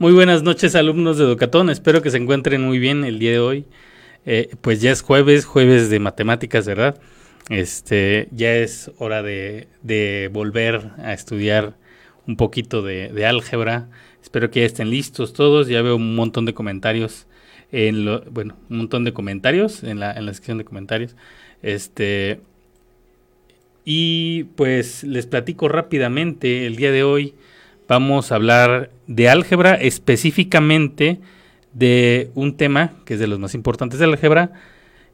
Muy buenas noches alumnos de Educatón, espero que se encuentren muy bien el día de hoy. Eh, pues ya es jueves, jueves de matemáticas, ¿verdad? Este, ya es hora de, volver a estudiar un poquito de, álgebra. Espero que ya estén listos todos, ya veo un montón de comentarios en lo, bueno, un montón de comentarios en la, en la sección de comentarios. Este, y pues les platico rápidamente el día de hoy vamos a hablar de álgebra, específicamente de un tema que es de los más importantes de álgebra,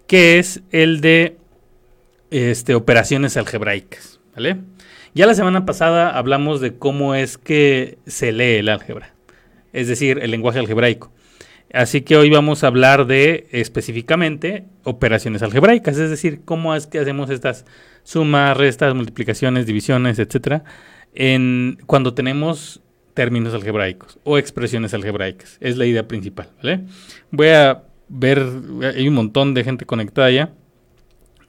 que es el de este, operaciones algebraicas. ¿vale? Ya la semana pasada hablamos de cómo es que se lee el álgebra, es decir, el lenguaje algebraico. Así que hoy vamos a hablar de específicamente operaciones algebraicas, es decir, cómo es que hacemos estas sumas, restas, multiplicaciones, divisiones, etcétera, cuando tenemos términos algebraicos o expresiones algebraicas. Es la idea principal, ¿vale? Voy a ver, hay un montón de gente conectada ya.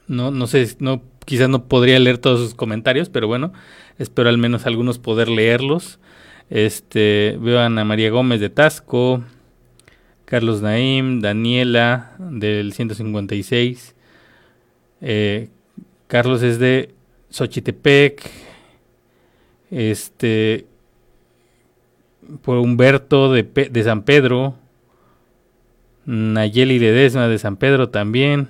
No, no sé, no, quizás no podría leer todos sus comentarios, pero bueno, espero al menos algunos poder leerlos. Este, veo a Ana María Gómez de Tasco, Carlos Naim, Daniela del 156, eh, Carlos es de Xochitepec, este, por Humberto de, de San Pedro, Nayeli Ledesma de San Pedro también,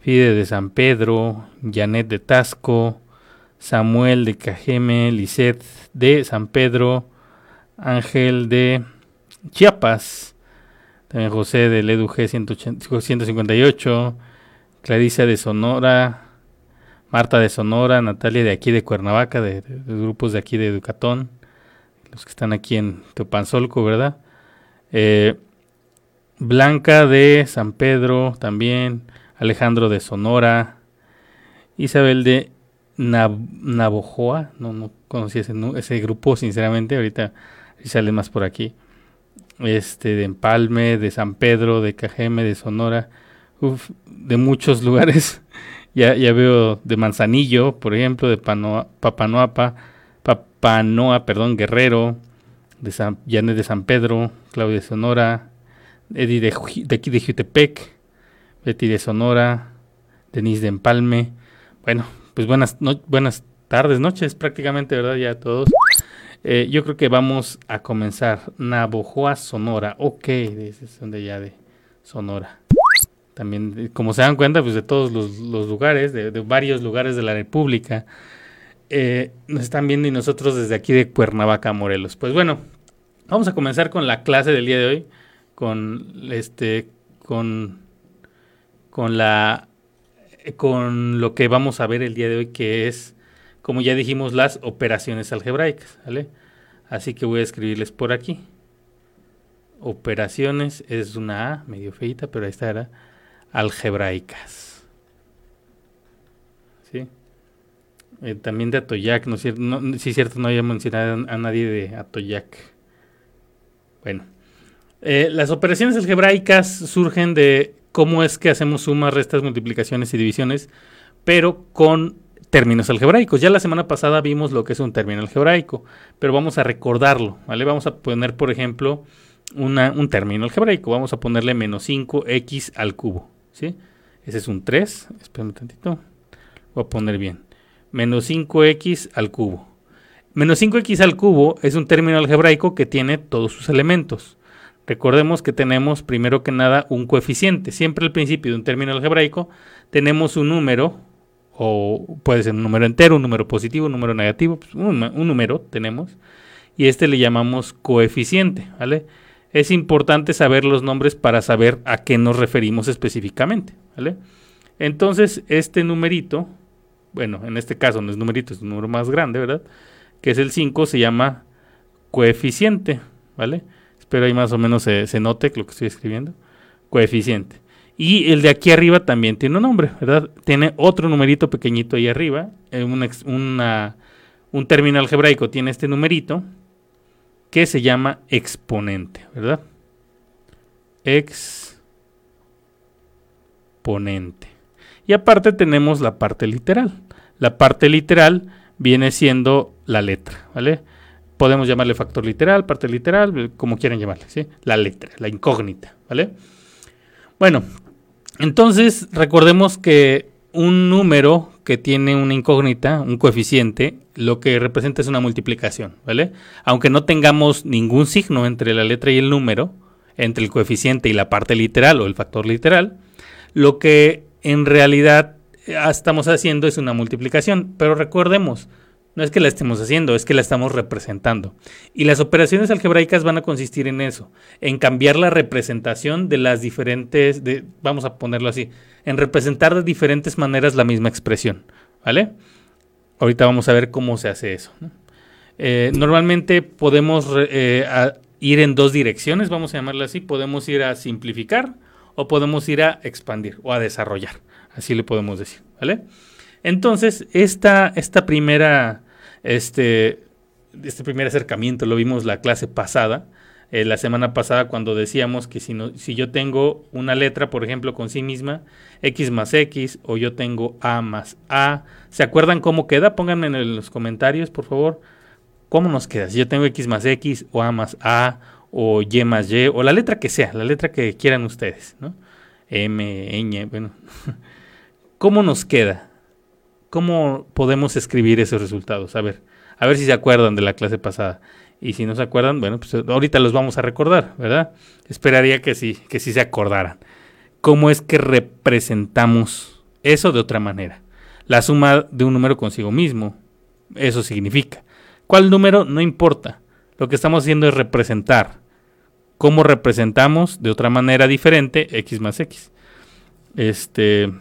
Fide de San Pedro, Janet de Tasco, Samuel de Cajeme, Lisette de San Pedro, Ángel de Chiapas, también José del EduG 158, Clarisa de Sonora, Marta de Sonora, Natalia de aquí de Cuernavaca, de, grupos de aquí de Educatón, los que están aquí en Teopanzolco, ¿verdad? Eh, Blanca de San Pedro también, Alejandro de Sonora, Isabel de Navojoa, no, no conocí ese, grupo sinceramente, ahorita sale más por aquí. Este de Empalme, de San Pedro, de Cajeme, de Sonora, de muchos lugares. Ya, ya veo de Manzanillo, por ejemplo, de Panoa, Papanoapa, Papanoa, perdón, Guerrero, de San, Janet de San Pedro, Claudia de Sonora, Eddie de, de aquí de Jutepec, Betty de Sonora, Denise de Empalme. Bueno, pues buenas, buenas tardes, noches prácticamente, ¿verdad? Ya todos. Eh, yo creo que vamos a comenzar. Navojoa, Sonora. Ok, es donde ya de Sonora. También, eh, como se dan cuenta, pues de todos los, lugares, de, varios lugares de la República, eh, nos están viendo y nosotros desde aquí de Cuernavaca, Morelos. Pues bueno, vamos a comenzar con la clase del día de hoy, con este, con, con la, con lo que vamos a ver el día de hoy, que es, como ya dijimos, las operaciones algebraicas, ¿vale? Así que voy a escribirles por aquí. Operaciones es una A, medio feita, pero ahí está, algebraicas. ¿Sí? Eh, también de Atoyac, ¿no es cierto? No, sí, había mencionado a nadie de Atoyac. Bueno, eh, las operaciones algebraicas surgen de cómo es que hacemos sumas, restas, multiplicaciones y divisiones, pero con términos algebraicos. Ya la semana pasada vimos lo que es un término algebraico, pero vamos a recordarlo, ¿vale? Vamos a poner, por ejemplo, un término algebraico. Vamos a ponerle menos 5x al cubo. ¿Sí? Ese es un 3, espérame tantito, voy a poner bien, menos 5x al cubo. Menos 5x al cubo es un término algebraico que tiene todos sus elementos. Recordemos que tenemos primero que nada un coeficiente. Siempre al principio de un término algebraico tenemos un número, o puede ser un número entero, un número positivo, un número negativo, pues, un, un, número tenemos, y este le llamamos coeficiente, ¿vale? Es importante saber los nombres para saber a qué nos referimos específicamente. ¿vale? Entonces, este numerito, bueno, en este caso no es numerito, es un número más grande, ¿verdad? Que es el 5, se llama coeficiente, ¿vale? Espero ahí más o menos se, note lo que estoy escribiendo. Coeficiente. Y el de aquí arriba también tiene un nombre, ¿verdad? Tiene otro numerito pequeñito ahí arriba. Eh, un término algebraico tiene este numerito que se llama exponente, ¿verdad? Exponente. Y aparte tenemos la parte literal. La parte literal viene siendo la letra, ¿vale? podemos llamarle factor literal, parte literal, como quieran llamarle, ¿sí? La letra, la incógnita, ¿vale? Bueno, entonces recordemos que un número que tiene una incógnita, un coeficiente, lo que representa es una multiplicación, ¿vale? Aunque no tengamos ningún signo entre la letra y el número, entre el coeficiente y la parte literal o el factor literal, lo que en realidad eh, estamos haciendo es una multiplicación, pero recordemos, no es que la estemos haciendo, es que la estamos representando. Y las operaciones algebraicas van a consistir en eso, en cambiar la representación de las diferentes, de, vamos a ponerlo así, en representar de diferentes maneras la misma expresión, ¿vale? Ahorita vamos a ver cómo se hace eso. Eh, normalmente podemos eh, ir en dos direcciones, vamos a llamarlo así, podemos ir a simplificar o podemos ir a expandir o a desarrollar, así le podemos decir, ¿vale? Entonces, esta, esta primera, este, este primer acercamiento lo vimos la clase pasada, eh, la semana pasada cuando decíamos que si, no, si yo tengo una letra, por ejemplo, con sí misma, x más x, o yo tengo a más a, ¿se acuerdan cómo queda? Pónganme en los comentarios, por favor, cómo nos queda. Si yo tengo x más x, o a más a, o y más y, o la letra que sea, la letra que quieran ustedes, ¿no? M, ñ, bueno. ¿Cómo nos queda? ¿Cómo podemos escribir esos resultados? A ver, a ver si se acuerdan de la clase pasada. Y si no se acuerdan, bueno, pues ahorita los vamos a recordar, ¿verdad? Esperaría que sí, que sí se acordaran. ¿Cómo es que representamos eso de otra manera? La suma de un número consigo mismo, eso significa. ¿Cuál número? No importa. Lo que estamos haciendo es representar. ¿Cómo representamos de otra manera diferente x más x? Este,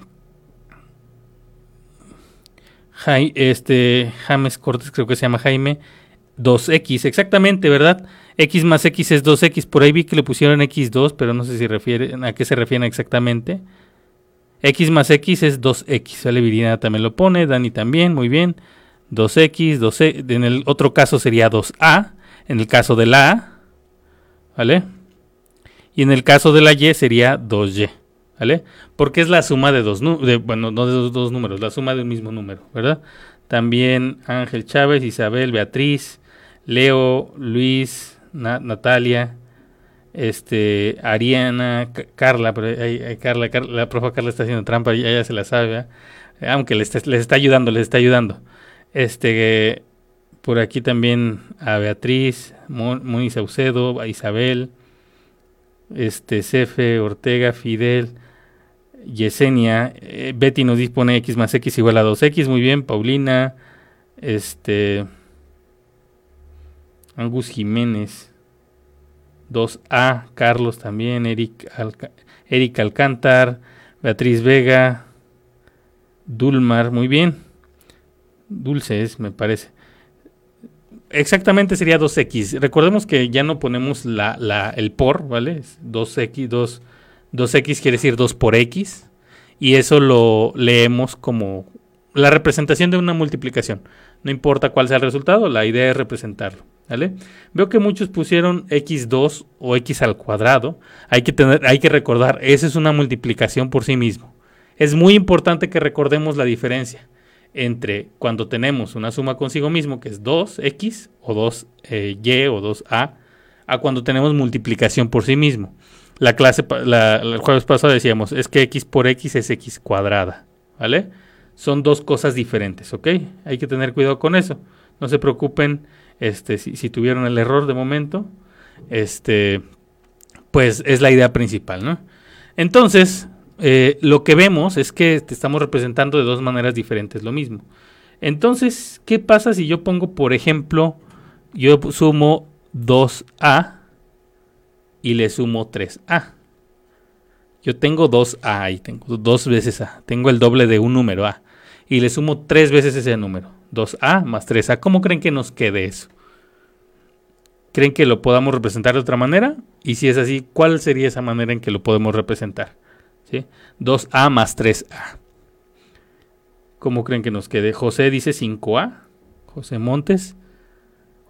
este James Cortés, creo que se llama Jaime, 2x, exactamente, ¿verdad? x más x es 2x, por ahí vi que le pusieron x2, pero no sé si refieren, a qué se refieren exactamente. x más x es 2x, ¿vale? Virina también lo pone, Dani también, muy bien. 2x, 2 e, en el otro caso sería 2a, en el caso de la a, ¿vale? Y en el caso de la y sería 2y. ¿vale? Porque es la suma de dos, de, bueno, no de dos, números, la suma de un mismo número, ¿verdad? También Ángel Chávez, Isabel, Beatriz, Leo, Luis, Natalia, este, Ariana, Carla, pero Carla, la profa Carla está haciendo trampa, ella se la sabe, aunque les está, les está ayudando, les está ayudando. Este, por aquí también a Beatriz, Moni Saucedo, a Isabel, este, Cefe, Ortega, Fidel, Yesenia, eh, Betty nos dispone x más x igual a 2x, muy bien, Paulina, este, Angus Jiménez, 2A, Carlos también, Eric, Alcántar, Beatriz Vega, Dulmar, muy bien, Dulce es, me parece. Exactamente sería 2x. Recordemos que ya no ponemos la, el por, ¿vale? 2x, 2 2x quiere decir 2 por x y eso lo leemos como la representación de una multiplicación. No importa cuál sea el resultado, la idea es representarlo. ¿Vale? Veo que muchos pusieron x2 o x al cuadrado. Hay que, tener, hay que recordar, esa es una multiplicación por sí mismo. Es muy importante que recordemos la diferencia entre cuando tenemos una suma consigo mismo, que es 2x o 2y eh, o 2a, a cuando tenemos multiplicación por sí mismo. La clase, el jueves pasado decíamos, es que x por x es x cuadrada, ¿vale? Son dos cosas diferentes, ¿ok? Hay que tener cuidado con eso. No se preocupen este, si, tuvieron el error de momento. Este, pues es la idea principal, ¿no? Entonces, eh, lo que vemos es que te estamos representando de dos maneras diferentes lo mismo. Entonces, ¿qué pasa si yo pongo, por ejemplo, yo sumo 2a y le sumo 3A. Yo tengo 2A y tengo dos veces A. Tengo el doble de un número A. Y le sumo tres veces ese número. 2A más 3A. ¿Cómo creen que nos quede eso? ¿Creen que lo podamos representar de otra manera? Y si es así, ¿cuál sería esa manera en que lo podemos representar? ¿Sí? 2A más 3A. ¿Cómo creen que nos quede? José dice 5A. José Montes.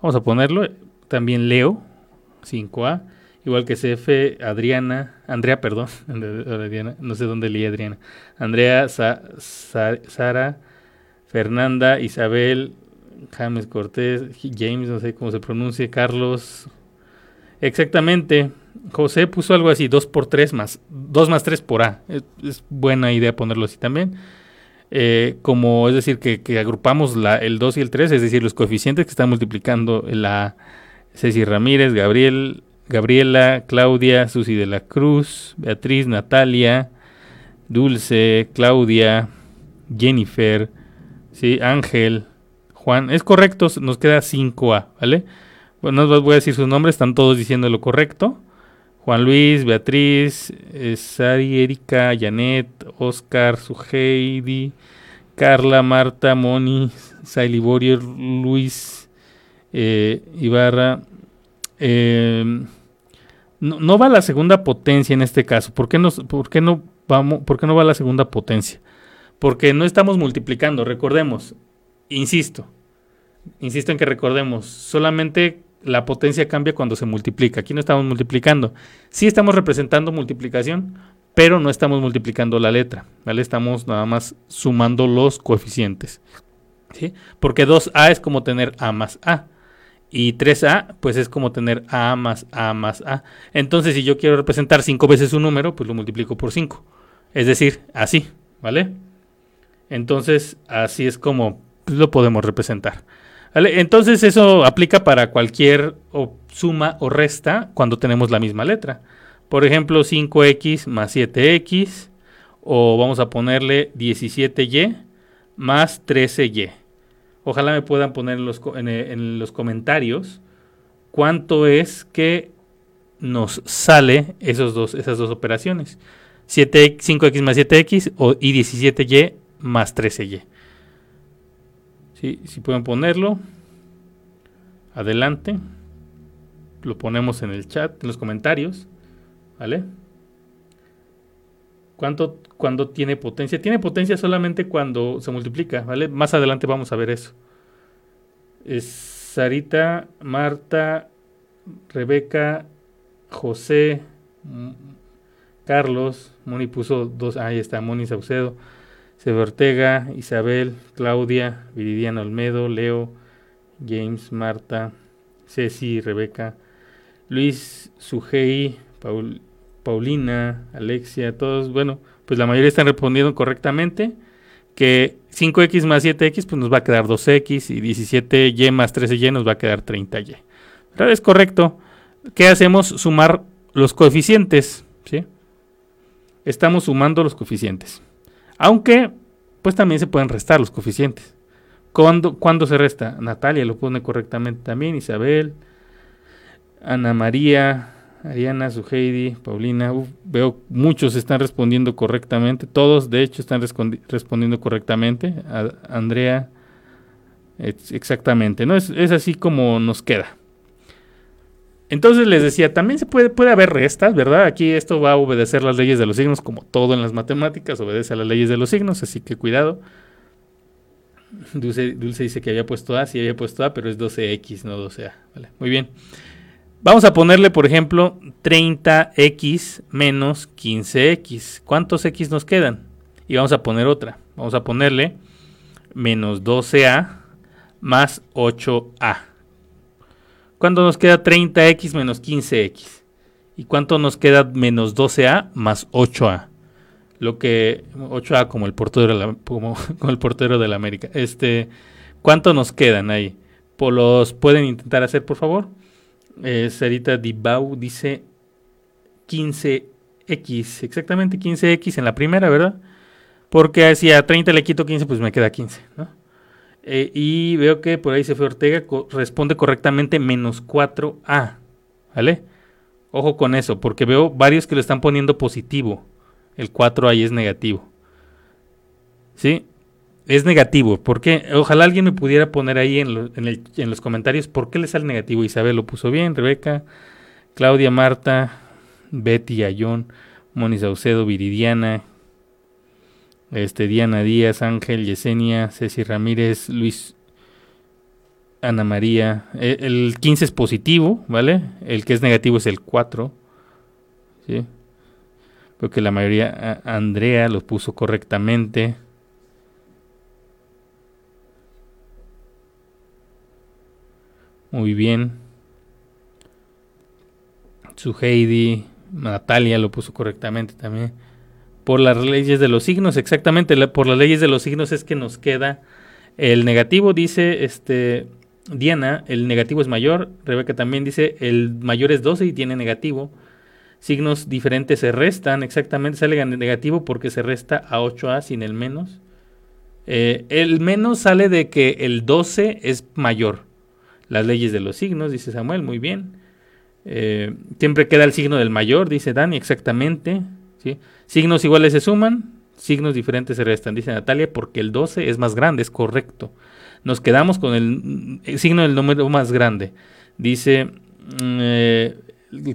Vamos a ponerlo. También Leo. 5A. Igual que CF, Adriana, Andrea, perdón, no sé dónde leí Adriana. Andrea, Sara, Fernanda, Isabel, James Cortés, James, no sé cómo se pronuncia, Carlos. Exactamente. José puso algo así, 2 por 3 más, 2 más 3 por A. Es, buena idea ponerlo así también. Eh, como es decir, que, agrupamos la, el 2 y el 3, es decir, los coeficientes que están multiplicando la Ceci Ramírez, Gabriel, Gabriela, Claudia, Susi de la Cruz, Beatriz, Natalia, Dulce, Claudia, Jennifer, ¿sí? Ángel, Juan. Es correcto, nos queda 5A, ¿vale? Bueno, no voy a decir sus nombres, están todos diciendo lo correcto. Juan Luis, Beatriz, eh, Sari, Erika, Janet, Oscar, Suheidi, Carla, Marta, Moni, Saili Luis, eh, Ibarra. Eh, no, va la segunda potencia en este caso. ¿Por qué, no, por, qué no vamos, ¿Por qué no va la segunda potencia? Porque no estamos multiplicando, recordemos, insisto, insisto en que recordemos, solamente la potencia cambia cuando se multiplica. Aquí no estamos multiplicando. Sí estamos representando multiplicación, pero no estamos multiplicando la letra, ¿vale? Estamos nada más sumando los coeficientes. ¿sí? Porque 2A es como tener A más A. Y 3A, pues es como tener A más A más A. Entonces, si yo quiero representar 5 veces un número, pues lo multiplico por 5. Es decir, así, ¿vale? Entonces, así es como lo podemos representar. Entonces eso aplica para cualquier suma o resta cuando tenemos la misma letra. Por ejemplo, 5x más 7x o vamos a ponerle 17y más 13y. Ojalá me puedan poner en los, en los comentarios cuánto es que nos sale esos dos, esas dos operaciones. 7, 5x más 7x o, y 17y más 13y. Si pueden ponerlo. Adelante. Lo ponemos en el chat, en los comentarios. ¿Vale? ¿Cuánto, cuando tiene potencia? Tiene potencia solamente cuando se multiplica, ¿vale? Más adelante vamos a ver eso. Es Sarita, Marta, Rebeca, José, Carlos, Moni puso dos, ahí está, Moni Saucedo. Sebe Ortega, Isabel, Claudia, Viridiana Olmedo, Leo, James, Marta, Ceci, Rebeca, Luis, Sujei, Paulina, Alexia, todos, bueno, pues la mayoría están respondiendo correctamente. Que 5x más 7x pues nos va a quedar 2x y 17y más 13y nos va a quedar 30y. Pero es correcto. ¿Qué hacemos? Sumar los coeficientes. ¿sí? Estamos sumando los coeficientes. Aunque, pues también se pueden restar los coeficientes. ¿Cuándo, se resta? Natalia lo pone correctamente también, Isabel, Ana María, Ariana, Suheidi, Paulina. veo muchos están respondiendo correctamente. Todos, de hecho, están respondiendo correctamente. Andrea, exactamente. ¿no? Es, es así como nos queda. Entonces les decía, también se puede, puede haber restas, ¿verdad? Aquí esto va a obedecer las leyes de los signos, como todo en las matemáticas, obedece a las leyes de los signos, así que cuidado. Dulce, dice que había puesto A, sí había puesto A, pero es 12X, no 12A. Vale, muy bien. Vamos a ponerle, por ejemplo, 30X menos 15X. ¿Cuántos X nos quedan? Y vamos a poner otra. Vamos a ponerle menos 12A más 8A. ¿Cuánto nos queda 30x menos 15x? ¿Y cuánto nos queda menos 12a más 8a? Lo que 8a como el portero de la, como, el portero de la América. Este, ¿cuánto nos quedan ahí? ¿Los pueden intentar hacer, por favor? Eh, Sarita Dibau dice 15x, exactamente 15x en la primera, ¿verdad? Porque si a 30 le quito 15, pues me queda 15, ¿no? Eh, y veo que por ahí se fue Ortega, responde correctamente menos 4A. ¿Vale? Ojo con eso, porque veo varios que lo están poniendo positivo. El 4 ahí es negativo. ¿Sí? Es negativo. ¿Por qué? Ojalá alguien me pudiera poner ahí en, en los comentarios por qué le sale negativo. Isabel lo puso bien, Rebeca, Claudia, Marta, Betty, Ayón, Moni Saucedo, Viridiana, este, Diana Díaz, Ángel, Yesenia, Ceci Ramírez, Luis, Ana María. E, el, 15 es positivo, ¿vale? El que es negativo es el 4. ¿Sí? Porque la mayoría, Andrea lo puso correctamente. Muy bien. Su Heidi, Natalia lo puso correctamente también. Por las leyes de los signos, exactamente, por las leyes de los signos es que nos queda el negativo, dice este Diana, el negativo es mayor. Rebeca también dice, el mayor es 12 y tiene negativo. Signos diferentes se restan, exactamente, sale negativo porque se resta a 8A sin el menos. Eh, el menos sale de que el 12 es mayor. Las leyes de los signos, dice Samuel, muy bien. Eh, siempre queda el signo del mayor, dice Dani, exactamente. ¿sí? Signos iguales se suman, signos diferentes se restan, dice Natalia, porque el 12 es más grande, es correcto. Nos quedamos con el, signo del número más grande. Dice mm, eh,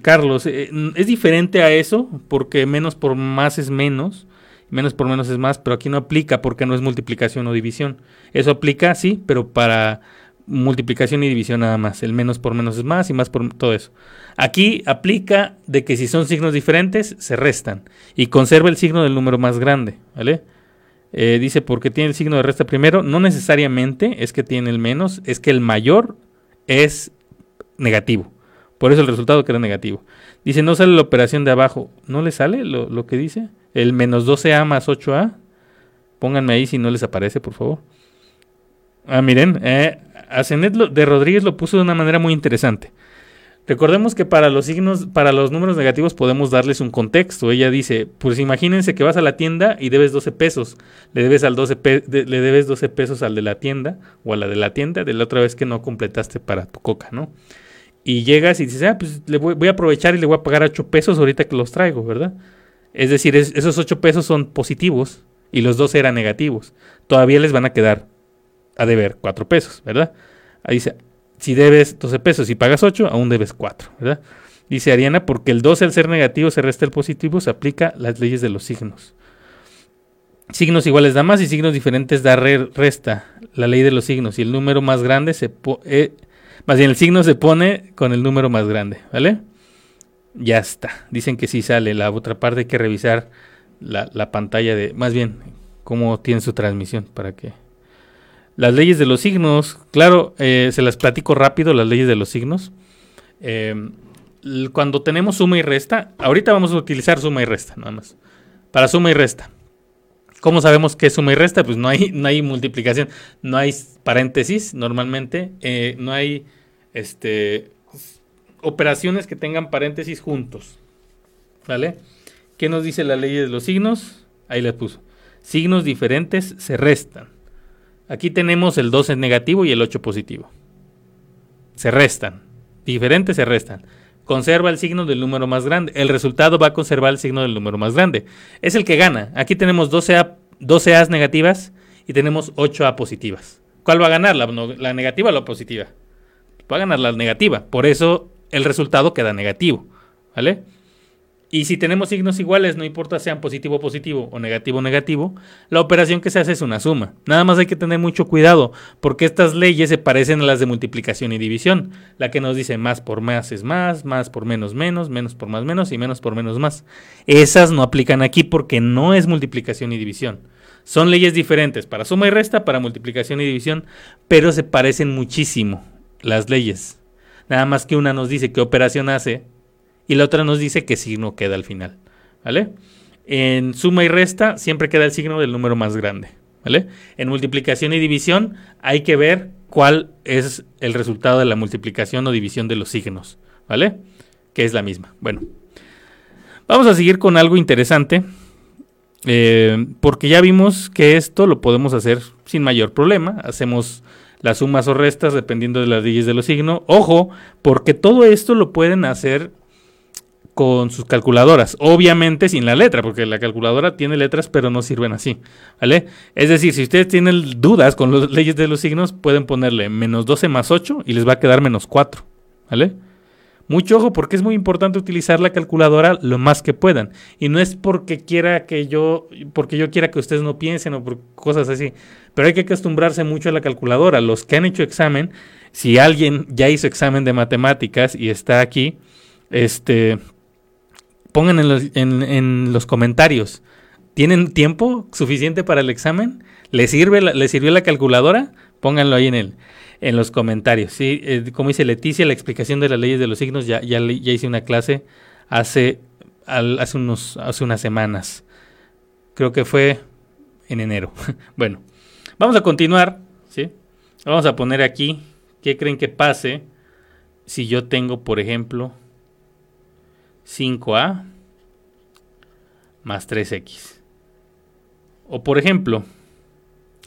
Carlos, eh, es diferente a eso, porque menos por más es menos, menos por menos es más, pero aquí no aplica porque no es multiplicación o división. Eso aplica, sí, pero para multiplicación y división nada más. El menos por menos es más y más por todo eso. Aquí aplica de que si son signos diferentes, se restan y conserva el signo del número más grande, ¿vale? Eh, dice porque tiene el signo de resta primero, no necesariamente es que tiene el menos, es que el mayor es negativo. Por eso el resultado queda negativo. Dice, no sale la operación de abajo. ¿No le sale lo, lo que dice? El menos 12A más 8A. Pónganme ahí si no les aparece, por favor. Ah, miren, eh, de Rodríguez lo puso de una manera muy interesante. Recordemos que para los signos, para los números negativos podemos darles un contexto. Ella dice, pues imagínense que vas a la tienda y debes 12 pesos. Le debes, al 12 le debes 12 pesos al de la tienda o a la de la tienda de la otra vez que no completaste para tu coca, ¿no? Y llegas y dices, ah, pues le voy, voy a aprovechar y le voy a pagar 8 pesos ahorita que los traigo, ¿verdad? Es decir, esos 8 pesos son positivos y los 12 eran negativos. Todavía les van a quedar a deber 4 pesos, ¿verdad? Ahí dice, si debes 12 pesos y pagas 8, aún debes 4, ¿verdad? Dice Ariana, porque el 12 al ser negativo se resta el positivo, se aplica las leyes de los signos. Signos iguales da más y signos diferentes da resta, la ley de los signos. Y el número más grande se eh, más bien el signo se pone con el número más grande, ¿vale? Ya está. Dicen que sí sale. La otra parte hay que revisar la pantalla de, más bien, cómo tiene su transmisión para que las leyes de los signos, claro, eh, se las platico rápido, las leyes de los signos. Em, cuando tenemos suma y resta, ahorita vamos a utilizar suma y resta, nada más. Para suma y resta. ¿Cómo sabemos que es suma y resta? Pues no hay, no hay multiplicación, no hay paréntesis normalmente, eh, no hay este, operaciones que tengan paréntesis juntos. ¿Vale? ¿Qué nos dice la ley de los signos? Ahí les puso. Signos diferentes se restan. Aquí tenemos el 12 negativo y el 8 positivo. Se restan. Diferentes se restan. Conserva el signo del número más grande. El resultado va a conservar el signo del número más grande. Es el que gana. Aquí tenemos 12 A, 12 A's negativas y tenemos 8 A positivas. ¿Cuál va a ganar? ¿La, la negativa o la positiva? Va a ganar la negativa. Por eso el resultado queda negativo. ¿Vale? Y si tenemos signos iguales, no importa sean positivo positivo o negativo negativo, la operación que se hace es una suma. Nada más hay que tener mucho cuidado, porque estas leyes se parecen a las de multiplicación y división. La que nos dice más por más es más, más por menos menos, menos por más menos y menos por menos más. Esas no aplican aquí porque no es multiplicación y división. Son leyes diferentes para suma y resta, para multiplicación y división, pero se parecen muchísimo las leyes. Nada más que una nos dice qué operación hace y la otra nos dice qué signo queda al final. ¿Vale? En suma y resta siempre queda el signo del número más grande. ¿Vale? En multiplicación y división hay que ver cuál es el resultado de la multiplicación o división de los signos. ¿Vale? Que es la misma. Bueno. Vamos a seguir con algo interesante. Eh, porque ya vimos que esto lo podemos hacer sin mayor problema. Hacemos las sumas o restas dependiendo de las leyes de los signos. Ojo, porque todo esto lo pueden hacer con sus calculadoras. Obviamente sin la letra, porque la calculadora tiene letras, pero no sirven así. ¿Vale? Es decir, si ustedes tienen dudas con las leyes de los signos, pueden ponerle menos 12 más 8 y les va a quedar menos 4. ¿Vale? Mucho ojo porque es muy importante utilizar la calculadora lo más que puedan. Y no es porque quiera que yo, porque yo quiera que ustedes no piensen o por cosas así. Pero hay que acostumbrarse mucho a la calculadora. Los que han hecho examen, si alguien ya hizo examen de matemáticas y está aquí, este, pongan en los, en, los comentarios. ¿Tienen tiempo suficiente para el examen? ¿Les, sirve ¿Les sirvió la calculadora? Pónganlo ahí en el, en los comentarios. ¿sí? Eh, como dice Leticia, la explicación de las leyes de los signos, ya, ya, ya hice una clase hace, hace, unos, hace unas semanas. Creo que fue en enero. bueno, vamos a continuar. ¿sí? Vamos a poner aquí qué creen que pase si yo tengo, por ejemplo, 5A más 3X. O por ejemplo,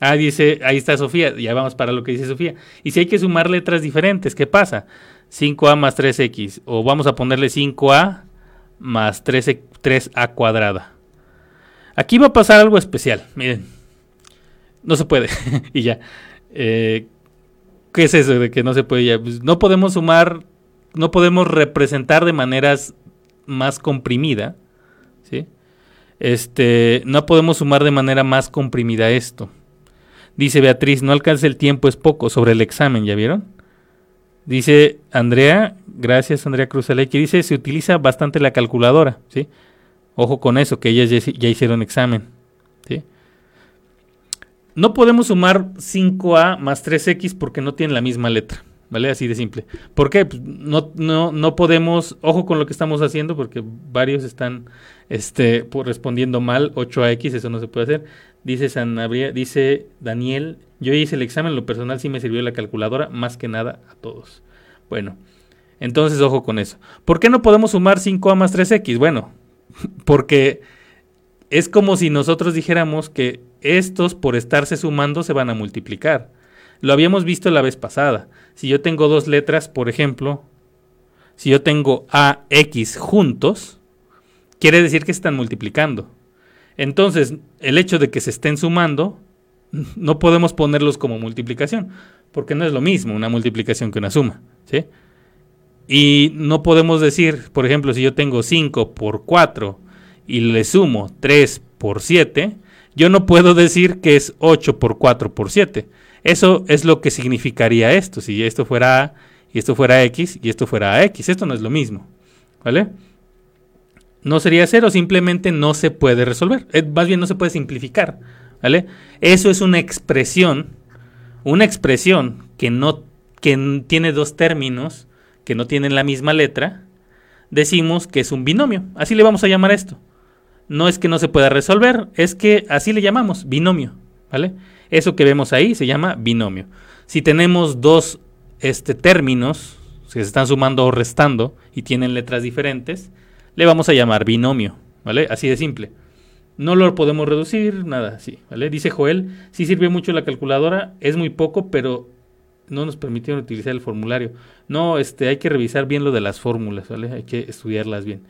Ah, dice, ahí está Sofía, ya vamos para lo que dice Sofía. Y si hay que sumar letras diferentes, ¿qué pasa? 5a más 3x, o vamos a ponerle 5a más 3, a cuadrada. Aquí va a pasar algo especial, miren. No se puede, y ya. Eh, ¿Qué es eso de que no se puede ya? Pues no podemos sumar, no podemos representar de maneras más comprimida, ¿sí? Este, no podemos sumar de manera más comprimida esto. Dice Beatriz, no alcanza el tiempo, es poco sobre el examen, ¿ya vieron? Dice Andrea, gracias Andrea Cruz que dice, se utiliza bastante la calculadora, ¿sí? Ojo con eso, que ellas ya, hicieron examen, ¿sí? No podemos sumar 5A más 3X porque no tienen la misma letra, ¿vale? Así de simple. ¿Por qué? Pues no, no, no podemos, ojo con lo que estamos haciendo porque varios están este, respondiendo mal, 8AX, eso no se puede hacer. Dice San dice Daniel, yo hice el examen, lo personal sí me sirvió la calculadora, más que nada a todos. Bueno, entonces ojo con eso. ¿Por qué no podemos sumar 5a más 3x? Bueno, porque es como si nosotros dijéramos que estos por estarse sumando se van a multiplicar. Lo habíamos visto la vez pasada. Si yo tengo dos letras, por ejemplo, si yo tengo a, x juntos, quiere decir que están multiplicando. Entonces, el hecho de que se estén sumando, no podemos ponerlos como multiplicación, porque no es lo mismo una multiplicación que una suma. Y no podemos decir, por ejemplo, si yo tengo 5 por 4 y le sumo 3 por 7, yo no puedo decir que es 8 por 4 por 7. Eso es lo que significaría esto. Si esto fuera A y esto fuera X y esto fuera X, esto no es lo mismo. ¿Vale? no sería cero, simplemente no se puede resolver. Eh, más bien no se puede simplificar. ¿Vale? Eso es una expresión, una expresión que no que tiene dos términos que no tienen la misma letra, decimos que es un binomio. Así le vamos a llamar esto. No es que no se pueda resolver, es que así le llamamos binomio, ¿vale? Eso que vemos ahí se llama binomio. Si tenemos dos este, términos que se están sumando o restando y tienen letras diferentes, le vamos a llamar binomio, ¿vale? Así de simple. No lo podemos reducir, nada así, ¿vale? Dice Joel, sí sirve mucho la calculadora, es muy poco, pero no nos permitieron utilizar el formulario. No, este, hay que revisar bien lo de las fórmulas, ¿vale? Hay que estudiarlas bien.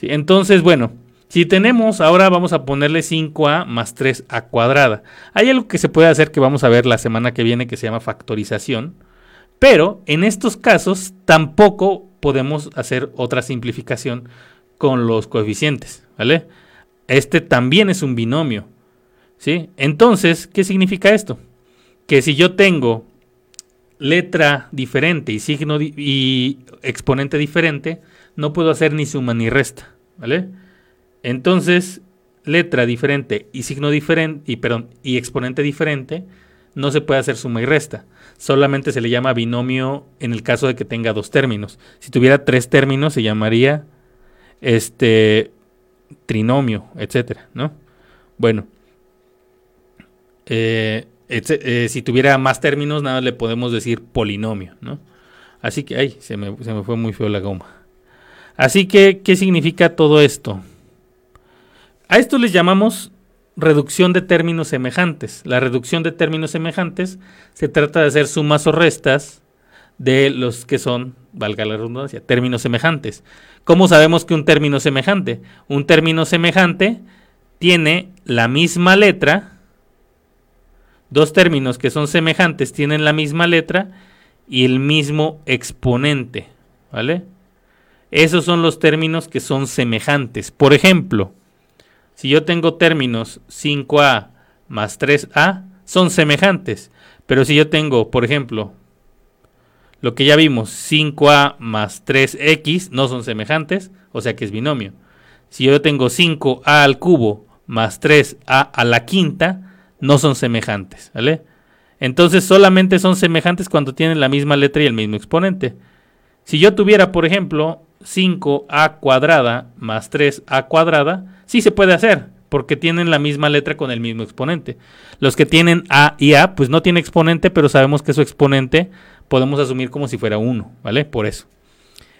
Entonces, bueno, si tenemos, ahora vamos a ponerle 5a más 3a cuadrada. Hay algo que se puede hacer que vamos a ver la semana que viene que se llama factorización, pero en estos casos tampoco podemos hacer otra simplificación con los coeficientes, ¿vale? Este también es un binomio, ¿sí? Entonces, ¿qué significa esto? Que si yo tengo letra diferente y signo y exponente diferente, no puedo hacer ni suma ni resta, ¿vale? Entonces, letra diferente y signo diferente y perdón, y exponente diferente, no se puede hacer suma y resta. Solamente se le llama binomio en el caso de que tenga dos términos. Si tuviera tres términos se llamaría este trinomio, etcétera, ¿no? Bueno, eh, eh, si tuviera más términos, nada le podemos decir polinomio, ¿no? Así que, ay, se me, se me fue muy feo la goma. Así que, ¿qué significa todo esto? A esto les llamamos reducción de términos semejantes. La reducción de términos semejantes se trata de hacer sumas o restas de los que son, valga la redundancia, términos semejantes. ¿Cómo sabemos que un término semejante? Un término semejante tiene la misma letra, dos términos que son semejantes tienen la misma letra y el mismo exponente, ¿vale? Esos son los términos que son semejantes. Por ejemplo, si yo tengo términos 5a más 3a, son semejantes. Pero si yo tengo, por ejemplo, lo que ya vimos, 5a más 3x no son semejantes, o sea que es binomio. Si yo tengo 5a al cubo más 3a a la quinta, no son semejantes, ¿vale? Entonces solamente son semejantes cuando tienen la misma letra y el mismo exponente. Si yo tuviera, por ejemplo, 5a cuadrada más 3a cuadrada, sí se puede hacer, porque tienen la misma letra con el mismo exponente. Los que tienen a y a, pues no tiene exponente, pero sabemos que su exponente podemos asumir como si fuera 1, ¿vale? Por eso.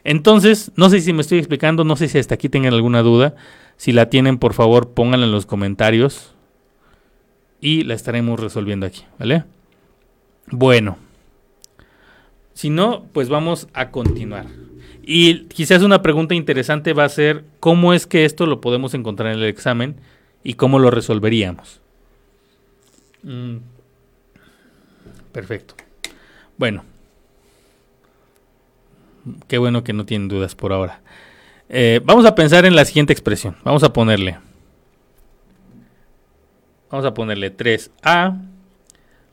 Entonces, no sé si me estoy explicando, no sé si hasta aquí tengan alguna duda. Si la tienen, por favor, pónganla en los comentarios y la estaremos resolviendo aquí, ¿vale? Bueno, si no, pues vamos a continuar. Y quizás una pregunta interesante va a ser cómo es que esto lo podemos encontrar en el examen y cómo lo resolveríamos. Mm. Perfecto. Bueno, qué bueno que no tienen dudas por ahora. Eh, vamos a pensar en la siguiente expresión. Vamos a ponerle. Vamos a ponerle 3a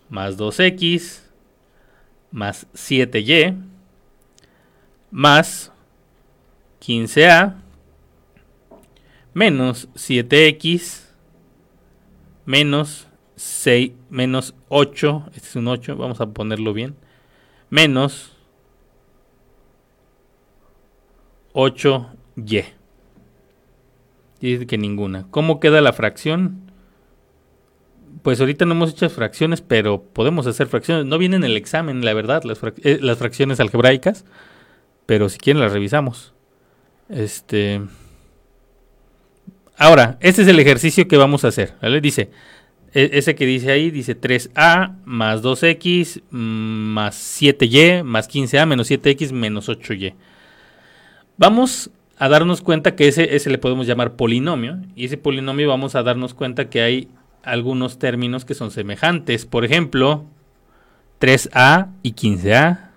más 2x más 7y más 15a menos 7x menos 6 menos 8, este es un 8, vamos a ponerlo bien, menos 8y. Dice que ninguna. ¿Cómo queda la fracción? Pues ahorita no hemos hecho fracciones, pero podemos hacer fracciones. No vienen en el examen, la verdad, las, eh, las fracciones algebraicas, pero si quieren las revisamos. Este. Ahora, este es el ejercicio que vamos a hacer. ¿vale? Dice, e, ese que dice ahí, dice 3a más 2x mm, más 7y más 15a menos 7x menos 8y. Vamos a darnos cuenta que ese, ese le podemos llamar polinomio. Y ese polinomio vamos a darnos cuenta que hay algunos términos que son semejantes. Por ejemplo, 3a y 15a.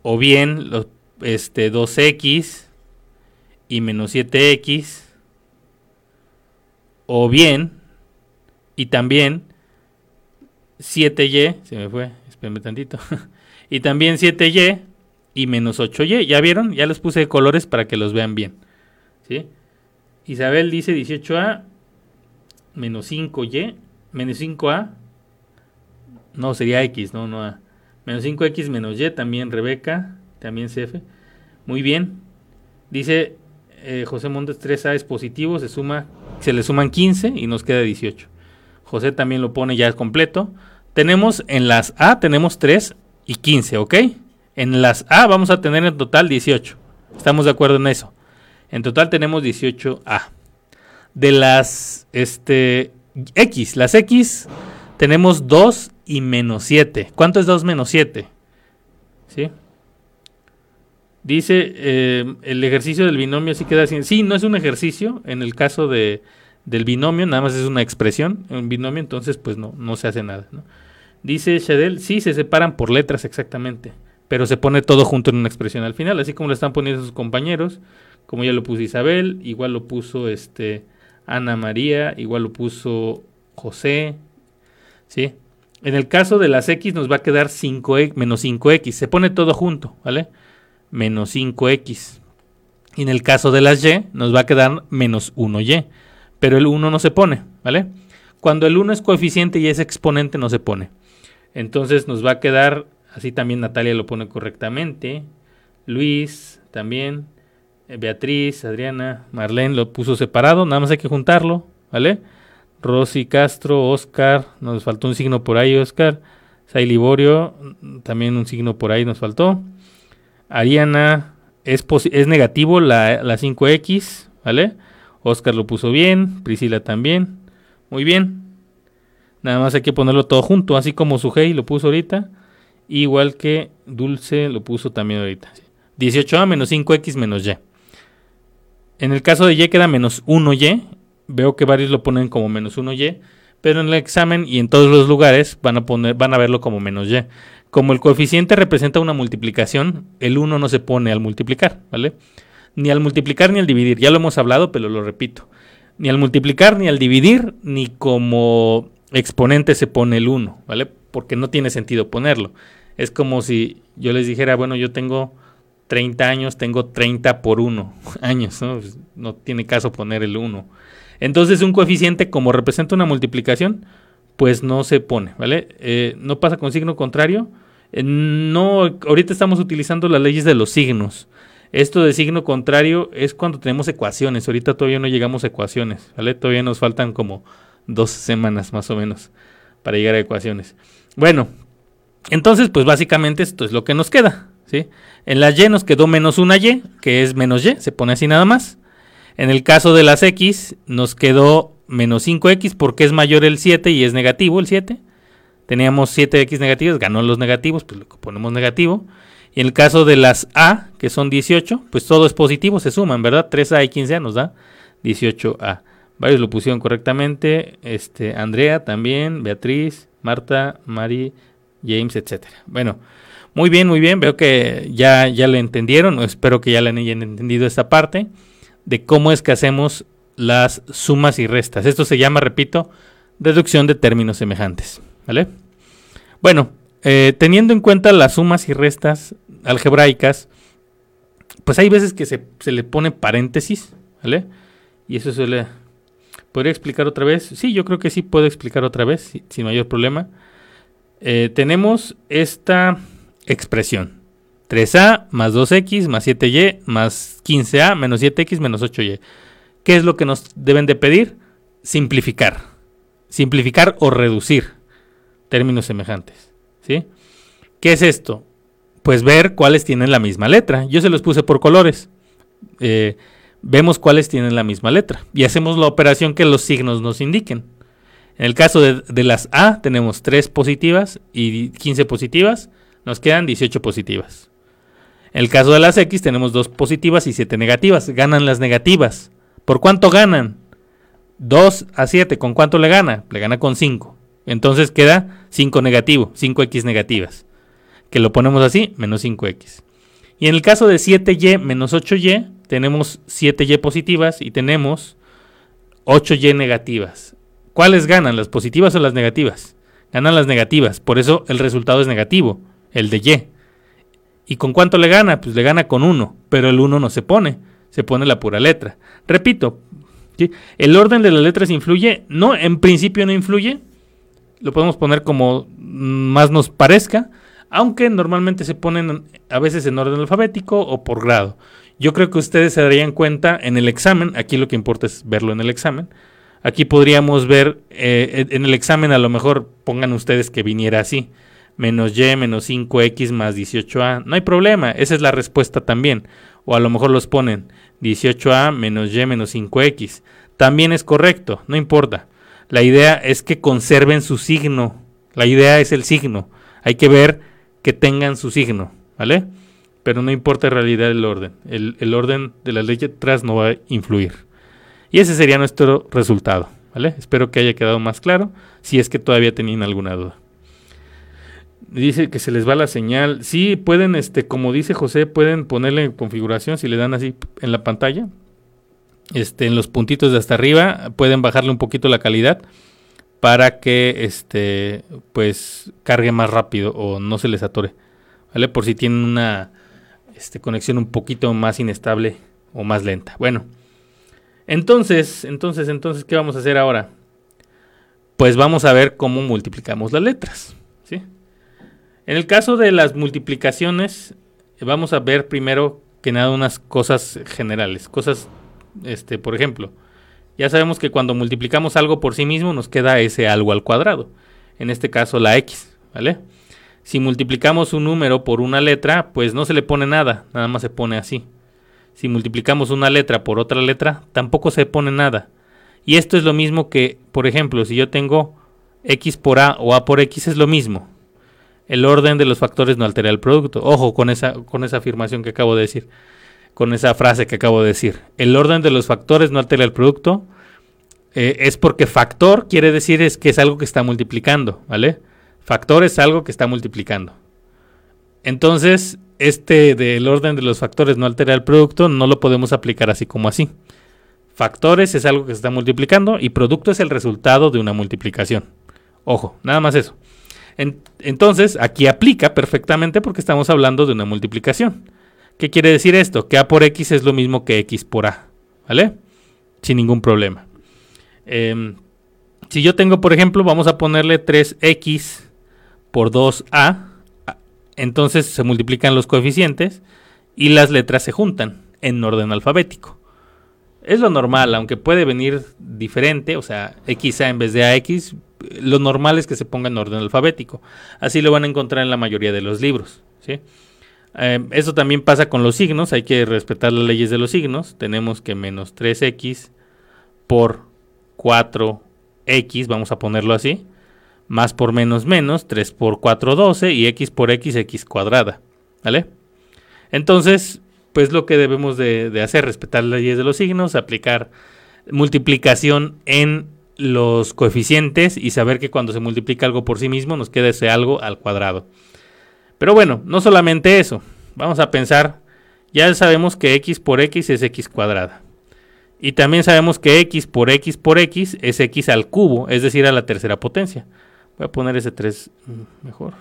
O bien los, este, 2x y menos 7x. O bien, y también 7y, se me fue, espérenme tantito. y también 7y y menos 8y. ¿Ya vieron? Ya les puse colores para que los vean bien. ¿Sí? Isabel dice 18a menos 5y, menos 5a, no, sería x, no, no a. Menos 5x menos y, también Rebeca, también CF. Muy bien. Dice eh, José Montes 3a es positivo, se suma, se le suman 15 y nos queda 18. José también lo pone ya completo. Tenemos en las A, tenemos 3 y 15, ¿ok? En las A vamos a tener en total 18. ¿Estamos de acuerdo en eso? En total tenemos 18A de las este, X. Las X tenemos 2 y menos 7. ¿Cuánto es 2 menos 7? ¿Sí? Dice, eh, el ejercicio del binomio sí queda así. Sí, no es un ejercicio en el caso de, del binomio, nada más es una expresión, un binomio, entonces pues no, no se hace nada. Dice Shadel, sí, se separan por letras exactamente, pero se pone todo junto en una expresión al final, así como lo están poniendo sus compañeros, como ya lo puso Isabel, igual lo puso este Ana María, igual lo puso José, ¿sí? En el caso de las X nos va a quedar 5 e, menos 5X, se pone todo junto, ¿vale? Menos 5X. Y en el caso de las Y nos va a quedar menos 1Y, pero el 1 no se pone, ¿vale? Cuando el 1 es coeficiente y es exponente no se pone. Entonces nos va a quedar, así también Natalia lo pone correctamente, Luis también, eh, Beatriz, Adriana, Marlene lo puso separado, nada más hay que juntarlo, ¿vale? Rosy Castro, Oscar, nos faltó un signo por ahí, Oscar. Say Liborio, también un signo por ahí nos faltó. Ariana, es, negativo la, la 5X, ¿vale? Oscar lo puso bien, Priscila también. Muy bien. Nada más hay que ponerlo todo junto, así como Sujei lo puso ahorita. Igual que Dulce lo puso también ahorita. 18A menos 5X menos Y. En el caso de y queda menos 1y. Veo que varios lo ponen como menos 1y. Pero en el examen y en todos los lugares van a, poner, van a verlo como menos y. Como el coeficiente representa una multiplicación, el 1 no se pone al multiplicar, ¿vale? Ni al multiplicar ni al dividir. Ya lo hemos hablado, pero lo repito. Ni al multiplicar ni al dividir, ni como exponente se pone el 1, ¿vale? Porque no tiene sentido ponerlo. Es como si yo les dijera, bueno, yo tengo 30 años, tengo 30 por 1 años, ¿no? Pues, no tiene caso poner el 1. Entonces un coeficiente como representa una multiplicación, pues no se pone, ¿vale? Eh, no pasa con signo contrario. Eh, no, ahorita estamos utilizando las leyes de los signos. Esto de signo contrario es cuando tenemos ecuaciones. Ahorita todavía no llegamos a ecuaciones, ¿vale? Todavía nos faltan como dos semanas más o menos para llegar a ecuaciones. Bueno, entonces pues básicamente esto es lo que nos queda, ¿sí? En la y nos quedó menos una y, que es menos y, se pone así nada más. En el caso de las x nos quedó menos 5x porque es mayor el 7 y es negativo el 7. Teníamos 7x negativos, ganó los negativos, pues lo ponemos negativo. Y en el caso de las A, que son 18, pues todo es positivo, se suman, ¿verdad? 3A y 15A nos da 18A. Varios lo pusieron correctamente. Este, Andrea también, Beatriz, Marta, Mari, James, etcétera. Bueno, muy bien, muy bien. Veo que ya, ya le entendieron. Espero que ya le hayan entendido esta parte de cómo es que hacemos las sumas y restas. Esto se llama, repito, deducción de términos semejantes. ¿Vale? Bueno, eh, teniendo en cuenta las sumas y restas algebraicas, pues hay veces que se, le pone paréntesis, ¿vale? Y eso se le... ¿Podría explicar otra vez? Sí, yo creo que sí puedo explicar otra vez, sin mayor problema. Eh, tenemos esta expresión. 3a más 2x más 7y más 15a menos 7x menos 8y. ¿Qué es lo que nos deben de pedir? Simplificar. Simplificar o reducir términos semejantes. ¿sí? ¿Qué es esto? Pues ver cuáles tienen la misma letra. Yo se los puse por colores. Eh, vemos cuáles tienen la misma letra. Y hacemos la operación que los signos nos indiquen. En el caso de, de las A tenemos 3 positivas y 15 positivas. Nos quedan 18 positivas. En el caso de las X tenemos 2 positivas y 7 negativas. Ganan las negativas. ¿Por cuánto ganan? 2 a 7, ¿con cuánto le gana? Le gana con 5. Entonces queda 5 negativo, 5x negativas. Que lo ponemos así, menos 5x. Y en el caso de 7y menos 8y, tenemos 7y positivas y tenemos 8y negativas. ¿Cuáles ganan, las positivas o las negativas? Ganan las negativas, por eso el resultado es negativo, el de y. ¿Y con cuánto le gana? Pues le gana con 1, pero el 1 no se pone se pone la pura letra. Repito, el orden de las letras influye, no, en principio no influye, lo podemos poner como más nos parezca, aunque normalmente se ponen a veces en orden alfabético o por grado. Yo creo que ustedes se darían cuenta en el examen, aquí lo que importa es verlo en el examen. Aquí podríamos ver eh, en el examen, a lo mejor pongan ustedes que viniera así, menos y menos 5x más 18a. No hay problema, esa es la respuesta también. O a lo mejor los ponen 18a menos y menos 5x. También es correcto, no importa. La idea es que conserven su signo. La idea es el signo. Hay que ver que tengan su signo, ¿vale? Pero no importa en realidad el orden. El, orden de las letras no va a influir. Y ese sería nuestro resultado, ¿vale? Espero que haya quedado más claro, si es que todavía tenían alguna duda. Dice que se les va la señal. Sí, pueden, este, como dice José, pueden ponerle configuración si le dan así en la pantalla. Este, en los puntitos de hasta arriba, pueden bajarle un poquito la calidad para que este pues cargue más rápido o no se les atore. ¿Vale? Por si tienen una este, conexión un poquito más inestable o más lenta. Bueno. Entonces, entonces, entonces, ¿qué vamos a hacer ahora? Pues vamos a ver cómo multiplicamos las letras. En el caso de las multiplicaciones, vamos a ver primero que nada unas cosas generales, cosas, este, por ejemplo, ya sabemos que cuando multiplicamos algo por sí mismo nos queda ese algo al cuadrado, en este caso la x, ¿vale? Si multiplicamos un número por una letra, pues no se le pone nada, nada más se pone así. Si multiplicamos una letra por otra letra, tampoco se pone nada. Y esto es lo mismo que, por ejemplo, si yo tengo x por a o a por x es lo mismo el orden de los factores no altera el producto. Ojo con esa, con esa afirmación que acabo de decir, con esa frase que acabo de decir. El orden de los factores no altera el producto. Eh, es porque factor quiere decir es que es algo que está multiplicando, ¿vale? Factor es algo que está multiplicando. Entonces, este del orden de los factores no altera el producto no lo podemos aplicar así como así. Factores es algo que se está multiplicando y producto es el resultado de una multiplicación. Ojo, nada más eso entonces, aquí aplica perfectamente porque estamos hablando de una multiplicación. ¿Qué quiere decir esto? Que A por X es lo mismo que X por A. ¿Vale? Sin ningún problema. Em, Si yo tengo, por ejemplo, vamos a ponerle 3x por 2a, entonces se multiplican los coeficientes y las letras se juntan en orden alfabético. Es lo normal, aunque puede venir diferente, o sea, XA en vez de AX, lo normal es que se ponga en orden alfabético. Así lo van a encontrar en la mayoría de los libros. ¿sí? Eh, eso también pasa con los signos, hay que respetar las leyes de los signos. Tenemos que menos 3x por 4x, vamos a ponerlo así, más por menos menos, 3 por 4, 12 y x por x, x cuadrada. ¿Vale? Entonces, pues lo que debemos de, hacer, respetar las leyes de los signos, aplicar multiplicación en los coeficientes y saber que cuando se multiplica algo por sí mismo nos queda ese algo al cuadrado. Pero bueno, no solamente eso. Vamos a pensar, ya sabemos que x por x es x cuadrada. Y también sabemos que x por x por x es x al cubo, es decir, a la tercera potencia. Voy a poner ese 3 mm, mejor.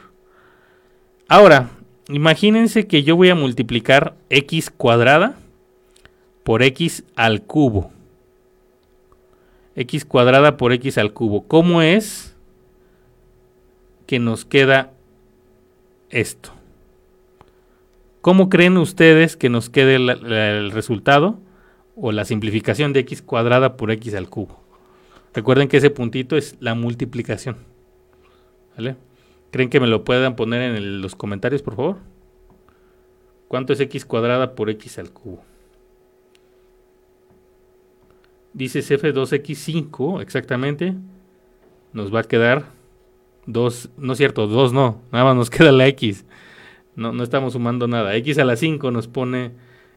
Ahora, imagínense que yo voy a multiplicar x cuadrada por x al cubo. X cuadrada por x al cubo. ¿Cómo es que nos queda esto? ¿Cómo creen ustedes que nos quede el, resultado o la simplificación de x cuadrada por x al cubo? Recuerden que ese puntito es la multiplicación. ¿Vale? ¿Creen que me lo puedan poner en los comentarios, por favor? ¿Cuánto es x cuadrada por x al cubo? Dice F2x5, exactamente. Nos va a quedar 2, no es cierto, 2 no, nada más nos queda la x. No, no estamos sumando nada. x a la 5 nos pone,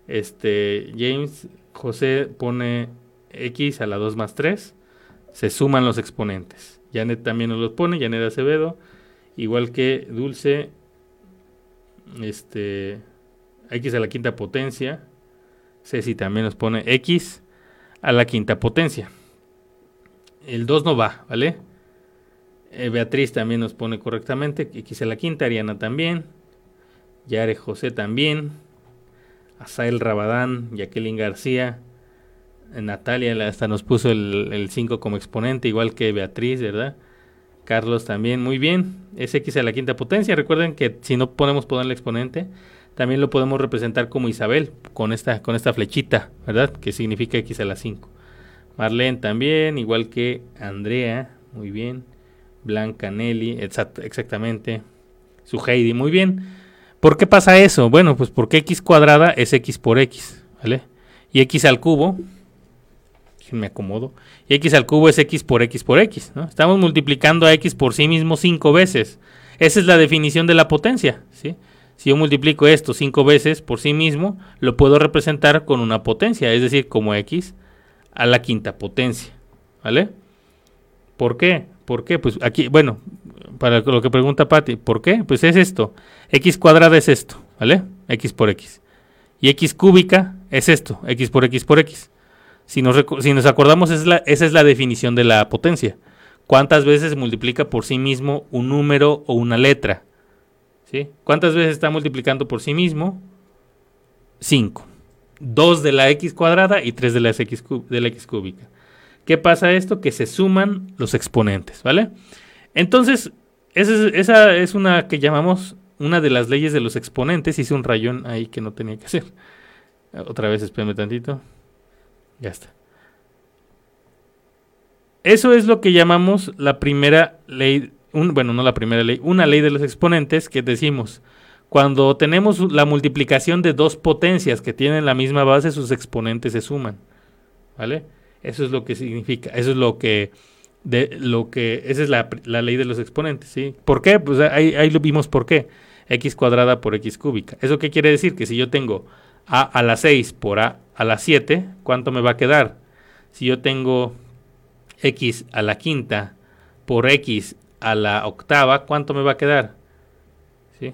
este, James, José pone x a la 2 más 3. Se suman los exponentes. Janet también nos los pone, Janet Acevedo igual que Dulce, este, x a la quinta potencia, Ceci también nos pone x a la quinta potencia. El 2 no va, ¿vale? Eh, Beatriz también nos pone correctamente x a la quinta, Ariana también, Yare José también, Asael Rabadán, Jacqueline García, Natalia hasta nos puso el 5 como exponente, igual que Beatriz, ¿verdad? Carlos también, muy bien. Es x a la quinta potencia. Recuerden que si no podemos poner el exponente, también lo podemos representar como Isabel, con esta, con esta flechita, ¿verdad? Que significa x a la 5. Marlene también, igual que Andrea, muy bien. Blanca Nelly, exactamente. Su Heidi, muy bien. ¿Por qué pasa eso? Bueno, pues porque x cuadrada es x por x, ¿vale? Y x al cubo me acomodo. Y x al cubo es x por x por x. Estamos multiplicando a x por sí mismo cinco veces. Esa es la definición de la potencia. ¿sí? Si yo multiplico esto cinco veces por sí mismo, lo puedo representar con una potencia, es decir, como x a la quinta potencia. ¿Vale? ¿Por qué? ¿Por qué? Pues aquí, bueno, para lo que pregunta Patti, ¿por qué? Pues es esto. x cuadrada es esto, ¿vale? x por x. Y x cúbica es esto, x por x por x. Si nos, si nos acordamos, es la, esa es la definición de la potencia. ¿Cuántas veces multiplica por sí mismo un número o una letra? ¿Cuántas veces está multiplicando por sí mismo? 5. 2 de la x cuadrada y 3 de la x, de la x cúbica. ¿Qué pasa esto? Que se suman los exponentes, ¿vale? Entonces, esa es, una que llamamos una de las leyes de los exponentes. Hice un rayón ahí que no tenía que hacer. Otra vez, espérenme tantito. Ya está. Eso es lo que llamamos la primera ley, bueno, no la primera ley, una ley de los exponentes que decimos, cuando tenemos la multiplicación de dos potencias que tienen la misma base, sus exponentes se suman. ¿Vale? Eso es lo que significa, eso es lo que, de, lo que, esa es la, ley de los exponentes, ¿sí? ¿Por qué? Pues ahí, ahí lo vimos por qué. x cuadrada por x cúbica. ¿Eso qué quiere decir? Que si yo tengo a a la 6 por a a la 7, ¿cuánto me va a quedar? Si yo tengo x a la quinta por x a la octava, ¿cuánto me va a quedar? ¿Sí?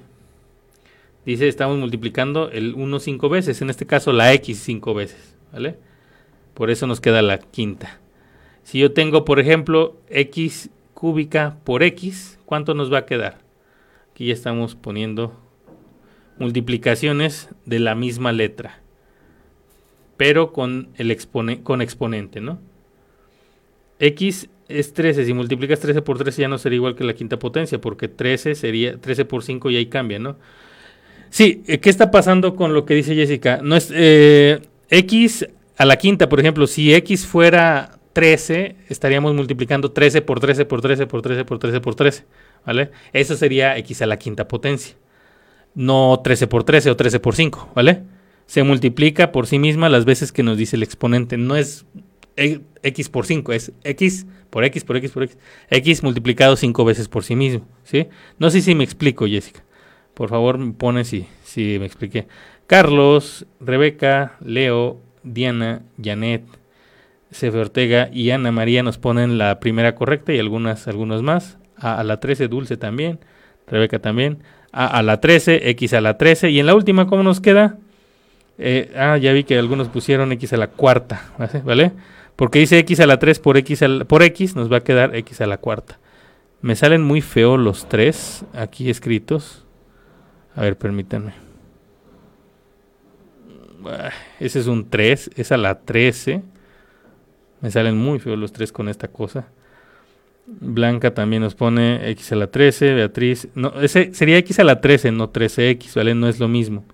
Dice, estamos multiplicando el 1 5 veces, en este caso la x 5 veces, ¿vale? Por eso nos queda la quinta. Si yo tengo, por ejemplo, x cúbica por x, ¿cuánto nos va a quedar? Aquí ya estamos poniendo multiplicaciones de la misma letra pero con el con exponente, ¿no? X es 13. Si multiplicas 13 por 13 ya no sería igual que la quinta potencia, porque 13 sería 13 por 5 y ahí cambia, ¿no? Sí, eh, ¿qué está pasando con lo que dice Jessica? No es, eh, X a la quinta, por ejemplo, si X fuera 13, estaríamos multiplicando 13 por 13 por 13 por 13 por 13 por 13, ¿vale? Eso sería X a la quinta potencia. No 13 por 13 o 13 por 5, ¿vale? Se multiplica por sí misma las veces que nos dice el exponente. No es X por 5, es X por X por X por X. X multiplicado 5 veces por sí mismo, ¿sí? No sé si me explico, Jessica. Por favor, me pone si, si me expliqué. Carlos, Rebeca, Leo, Diana, Janet, Cefe Ortega y Ana María nos ponen la primera correcta y algunas, algunos más. A, a la 13, Dulce también. Rebeca también. A, a la 13, X a la 13. Y en la última, ¿cómo nos queda? Eh, ah, ya vi que algunos pusieron X a la cuarta, ¿vale? Porque dice X a la 3 por X, por X, nos va a quedar X a la cuarta. Me salen muy feos los tres aquí escritos. A ver, permítanme. Ese es un 3, es a la 13. Me salen muy feos los tres con esta cosa. Blanca también nos pone X a la 13, Beatriz. No, ese sería X a la 13, no 13X, ¿vale? No es lo mismo.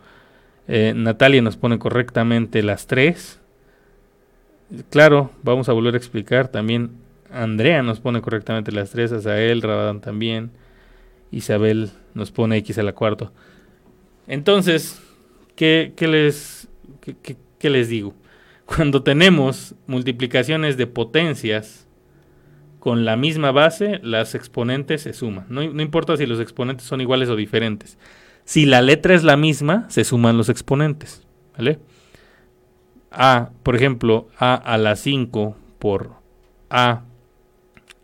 Eh, Natalia nos pone correctamente las 3. Claro, vamos a volver a explicar. También Andrea nos pone correctamente las 3. Azael, Rabadán también. Isabel nos pone X a la cuarta. Entonces, ¿qué, qué les, qué les digo? Cuando tenemos multiplicaciones de potencias con la misma base, las exponentes se suman. No, no, importa si los exponentes son iguales o diferentes. Si la letra es la misma, se suman los exponentes. ¿Vale? A, por ejemplo, A a la 5 por A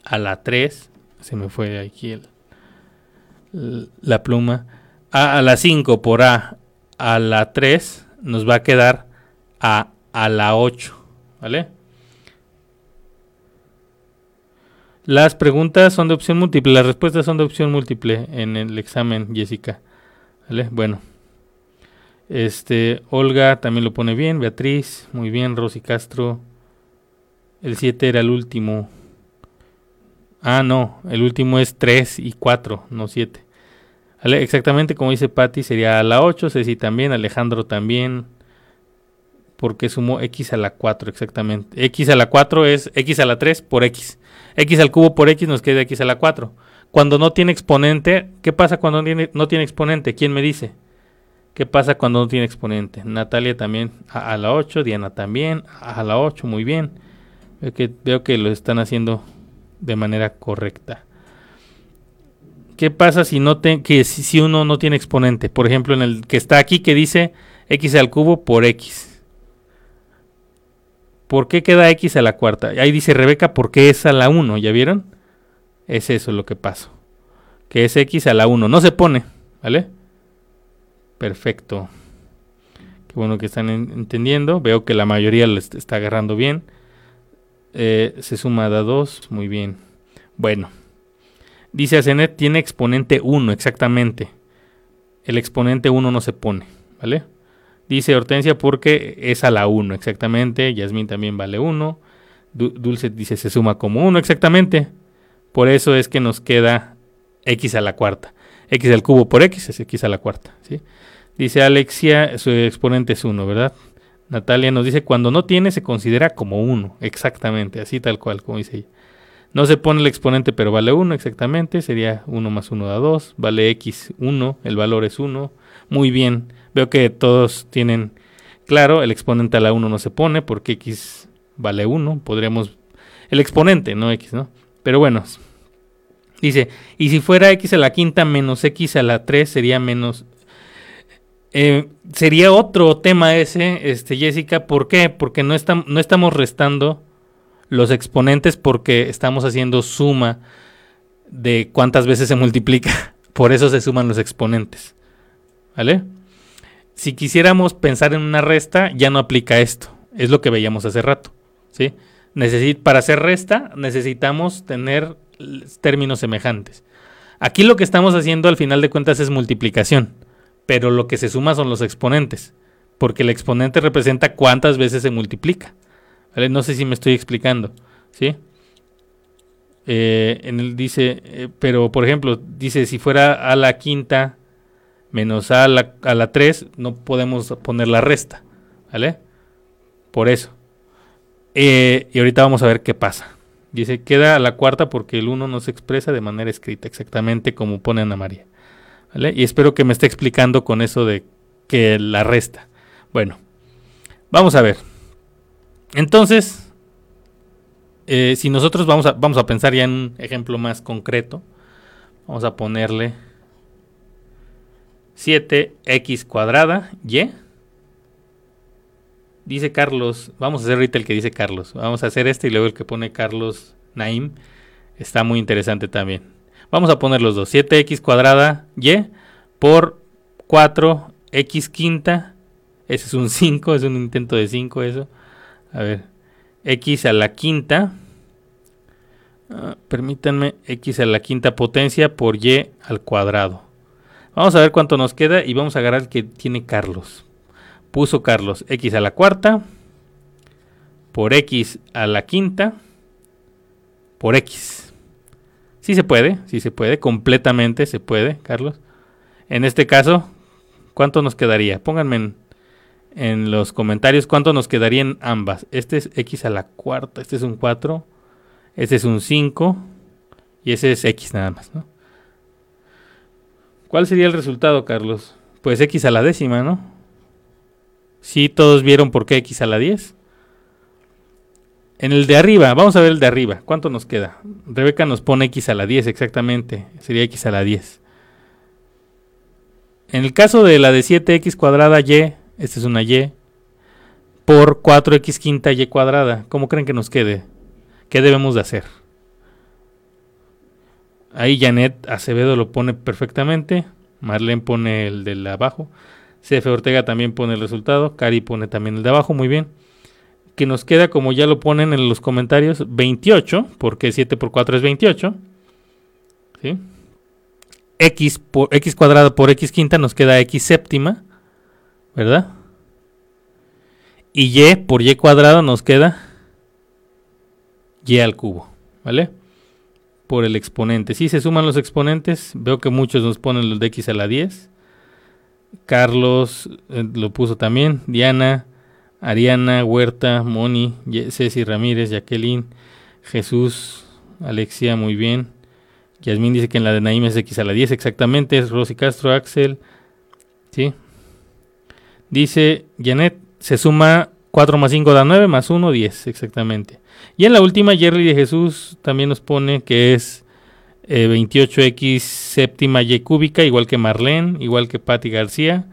a la 3. Se me fue aquí el, la pluma. A a la 5 por A a la 3 nos va a quedar A a la 8, ¿vale? Las preguntas son de opción múltiple, las respuestas son de opción múltiple en el examen, Jessica. ¿Vale? Bueno. Este, Olga también lo pone bien, Beatriz, muy bien, Rosy Castro. El 7 era el último. Ah, no, el último es 3 y 4, no 7. ¿Vale? Exactamente como dice Patti, sería a la 8, Ceci también, Alejandro también, porque sumo x a la 4 exactamente. x a la 4 es x a la 3 por x. x al cubo por x nos queda x a la 4. Cuando no tiene exponente, ¿qué pasa cuando no tiene, no tiene exponente? ¿Quién me dice? ¿Qué pasa cuando no tiene exponente? Natalia también a, la 8, Diana también a, la 8, muy bien. Veo que, veo lo están haciendo de manera correcta. ¿Qué pasa si, no uno no tiene exponente? Por ejemplo, en el que está aquí que dice x al cubo por x. ¿Por qué queda x a la cuarta? Ahí dice Rebeca, ¿por qué es a la 1? ¿Ya vieron? Es eso lo que pasa. Que es x a la 1. No se pone, ¿vale? Perfecto. Qué bueno que están entendiendo. Veo que la mayoría lo está agarrando bien. Eh, se suma a 2, muy bien. Bueno. Dice Asenet tiene exponente 1, exactamente. El exponente 1 no se pone, ¿vale? Dice Hortensia porque es a la 1, exactamente. Yasmín también vale 1. Dulce dice se suma como 1, exactamente. Por eso es que nos queda x a la cuarta. X al cubo por x es x a la cuarta. ¿sí? Dice Alexia, su exponente es 1, ¿verdad? Natalia nos dice, cuando no tiene se considera como 1, exactamente, así tal cual, como dice ella. No se pone el exponente, pero vale 1, exactamente, sería 1 más 1 da 2, vale x 1, el valor es 1. Muy bien, Veo que todos tienen claro, el exponente a la 1 no se pone porque x vale 1. Podríamos... El exponente, no x, ¿no? Pero bueno. Dice, y si fuera x a la quinta menos x a la 3 sería menos... Eh, sería otro tema ese, este, Jessica. ¿Por qué? Porque no, no estamos restando los exponentes porque estamos haciendo suma de cuántas veces se multiplica. Por eso se suman los exponentes. ¿Vale? si quisiéramos pensar en una resta, ya no aplica esto. Es lo que veíamos hace rato. ¿sí? para hacer resta necesitamos tener términos semejantes. Aquí lo que estamos haciendo al final de cuentas es multiplicación, pero lo que se suma son los exponentes, porque el exponente representa cuántas veces se multiplica. No sé si me estoy explicando. ¿sí? eh, dice, eh, pero por ejemplo, dice si fuera a la quinta menos a la, a la 3, no podemos poner la resta, ¿vale? Por eso. Eh, y ahorita vamos a ver qué pasa. Dice, queda la cuarta porque el 1 no se expresa de manera escrita, exactamente como pone Ana María. ¿Vale? Y espero que me esté explicando con eso de que la resta. Bueno, vamos a ver. Entonces, eh, si nosotros vamos a, vamos a pensar ya en un ejemplo más concreto, vamos a ponerle 7x cuadrada y. Dice Carlos, vamos a hacer ahorita el que dice Carlos. Vamos a hacer este y luego el que pone Carlos Naim. Está muy interesante también. Vamos a poner los dos. 7x cuadrada y por 4x quinta. Ese es un 5, es un intento de 5 eso. A ver, x a la quinta. Ah, permítanme, x a la quinta potencia por y al cuadrado. Vamos a ver cuánto nos queda y vamos a agarrar el que tiene Carlos. Puso Carlos x a la cuarta por x a la quinta por x. Sí se puede, sí se puede, completamente se puede, Carlos. En este caso, ¿cuánto nos quedaría? Pónganme en, los comentarios cuánto nos quedaría en ambas. Este es x a la cuarta, este es un 4, este es un 5 y ese es x nada más, ¿no? ¿Cuál sería el resultado, Carlos? Pues x a la décima, ¿no? Sí, todos vieron por qué x a la 10. En el de arriba, vamos a ver el de arriba. ¿Cuánto nos queda? Rebeca nos pone x a la 10 exactamente. Sería x a la 10. En el caso de la de 7x cuadrada y, esta es una y, por 4x quinta y cuadrada, ¿cómo creen que nos quede? ¿Qué debemos de hacer? Ahí Janet Acevedo lo pone perfectamente. Marlene pone el de abajo. CF Ortega también pone el resultado. Cari pone también el de abajo. Muy bien. Que nos queda, como ya lo ponen en los comentarios, 28. Porque 7 por 4 es 28. ¿Sí? X, por, X cuadrado por X quinta nos queda X séptima. ¿Verdad? Y Y por Y cuadrado nos queda Y al cubo. ¿Vale? por el exponente. Si se suman los exponentes, veo que muchos nos ponen los de x a la 10. Carlos eh, lo puso también. Diana, Ariana, Huerta, Moni, Ceci Ramírez, Jacqueline, Jesús, Alexia, muy bien. Yasmín dice que en la de Naim es x a la 10, exactamente. Es Rosy Castro, Axel. ¿Sí? Dice Janet, se suma 4 más 5 da 9, más 1, 10, exactamente. Y en la última, Jerry de Jesús también nos pone que es 28x eh, séptima y cúbica, igual que Marlene, igual que Patti García,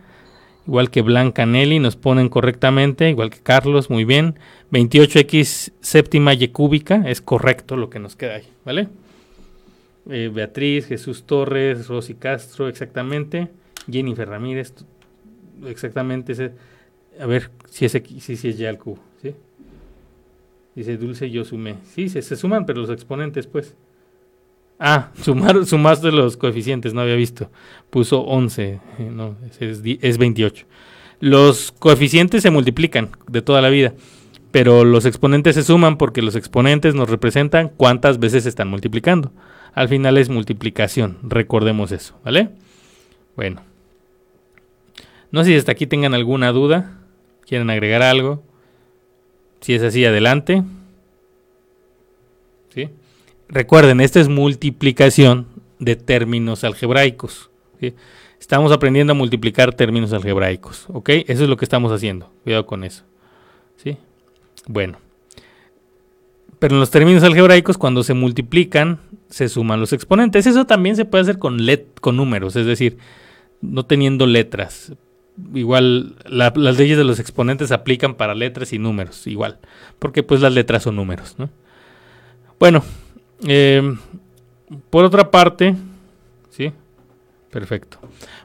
igual que Blanca Nelly, nos ponen correctamente, igual que Carlos, muy bien. 28x séptima y cúbica, es correcto lo que nos queda ahí, ¿vale? Eh, Beatriz, Jesús Torres, Rosy Castro, exactamente. Jennifer Ramírez, exactamente. a ver si es, si, es ya el cubo. Dice Dulce, yo sumé. Sí, se, suman, pero los exponentes, pues. Ah, sumar, sumaste los coeficientes, no había visto. Puso 11, eh, no, es, es 28. Los coeficientes se multiplican de toda la vida, pero los exponentes se suman porque los exponentes nos representan cuántas veces se están multiplicando. Al final es multiplicación, recordemos eso, ¿vale? Bueno. No sé si hasta aquí tengan alguna duda, quieren agregar algo. Si es así, adelante. Recuerden, esta es multiplicación de términos algebraicos. Estamos aprendiendo a multiplicar términos algebraicos. ¿Ok? Eso es lo que estamos haciendo. Cuidado con eso. ¿Sí? Bueno. Pero en los términos algebraicos, cuando se multiplican, se suman los exponentes. Eso también se puede hacer con, let con números, es decir, no teniendo letras igual las leyes de los exponentes aplican para letras y números, igual, porque pues las letras son números, ¿no? Bueno, em, por otra parte, ¿sí? Perfecto.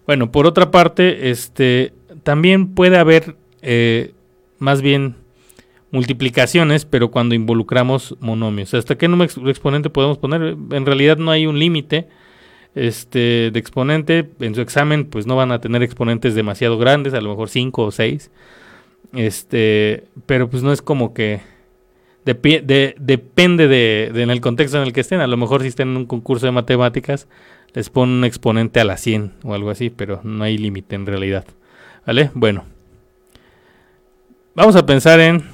Bueno, por otra parte, este, también puede haber eh, más bien multiplicaciones, pero cuando involucramos monomios. ¿Hasta qué número exponente podemos poner? En realidad no hay un límite este, de exponente. En su examen, pues no van a tener exponentes demasiado grandes, a lo mejor 5 o 6. Este, pero pues no es como que depende de, en el contexto en el que estén. A lo mejor si estén en un concurso de matemáticas, les ponen un exponente a la 100 o algo así, pero no hay límite en realidad. ¿Vale? Bueno. Vamos a pensar en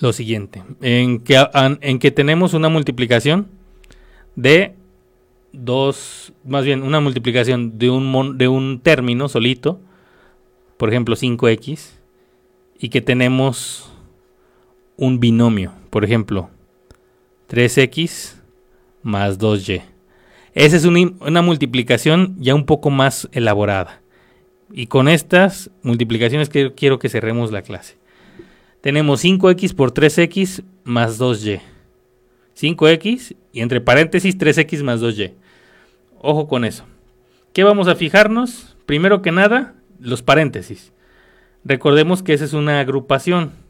lo siguiente. En que, en que tenemos una multiplicación de dos, más bien una multiplicación de un, de un término solito, por ejemplo 5x, y que tenemos un binomio, por ejemplo 3x más 2y. Esa es una, multiplicación ya un poco más elaborada. Y con estas multiplicaciones que quiero que cerremos la clase. Tenemos 5x por 3x más 2y. 5x y entre paréntesis 3x más 2y. Ojo con eso. ¿Qué vamos a fijarnos? Primero que nada, los paréntesis. Recordemos que esa es una agrupación.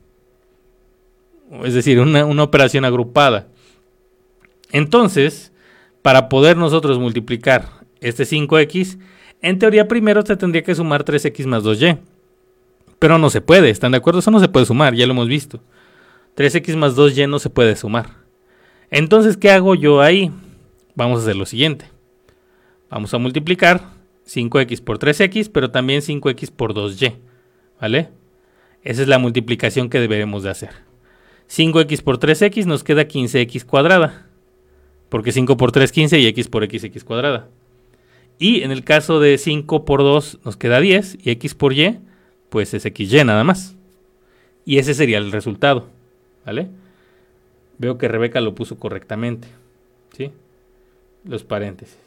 Es decir, una, operación agrupada. Entonces, para poder nosotros multiplicar este 5x, en teoría primero se tendría que sumar 3x más 2y. Pero no se puede, ¿están de acuerdo? Eso no se puede sumar, ya lo hemos visto. 3x más 2y no se puede sumar. Entonces, ¿qué hago yo ahí? Vamos a hacer lo siguiente. Vamos a multiplicar 5x por 3x, pero también 5x por 2y. ¿Vale? Esa es la multiplicación que deberemos de hacer. 5x por 3x nos queda 15x cuadrada. Porque 5 por 3 15 y x por x x cuadrada. Y en el caso de 5 por 2 nos queda 10 y x por y pues es xy nada más. Y ese sería el resultado. ¿Vale? Veo que Rebeca lo puso correctamente. ¿Sí? Los paréntesis.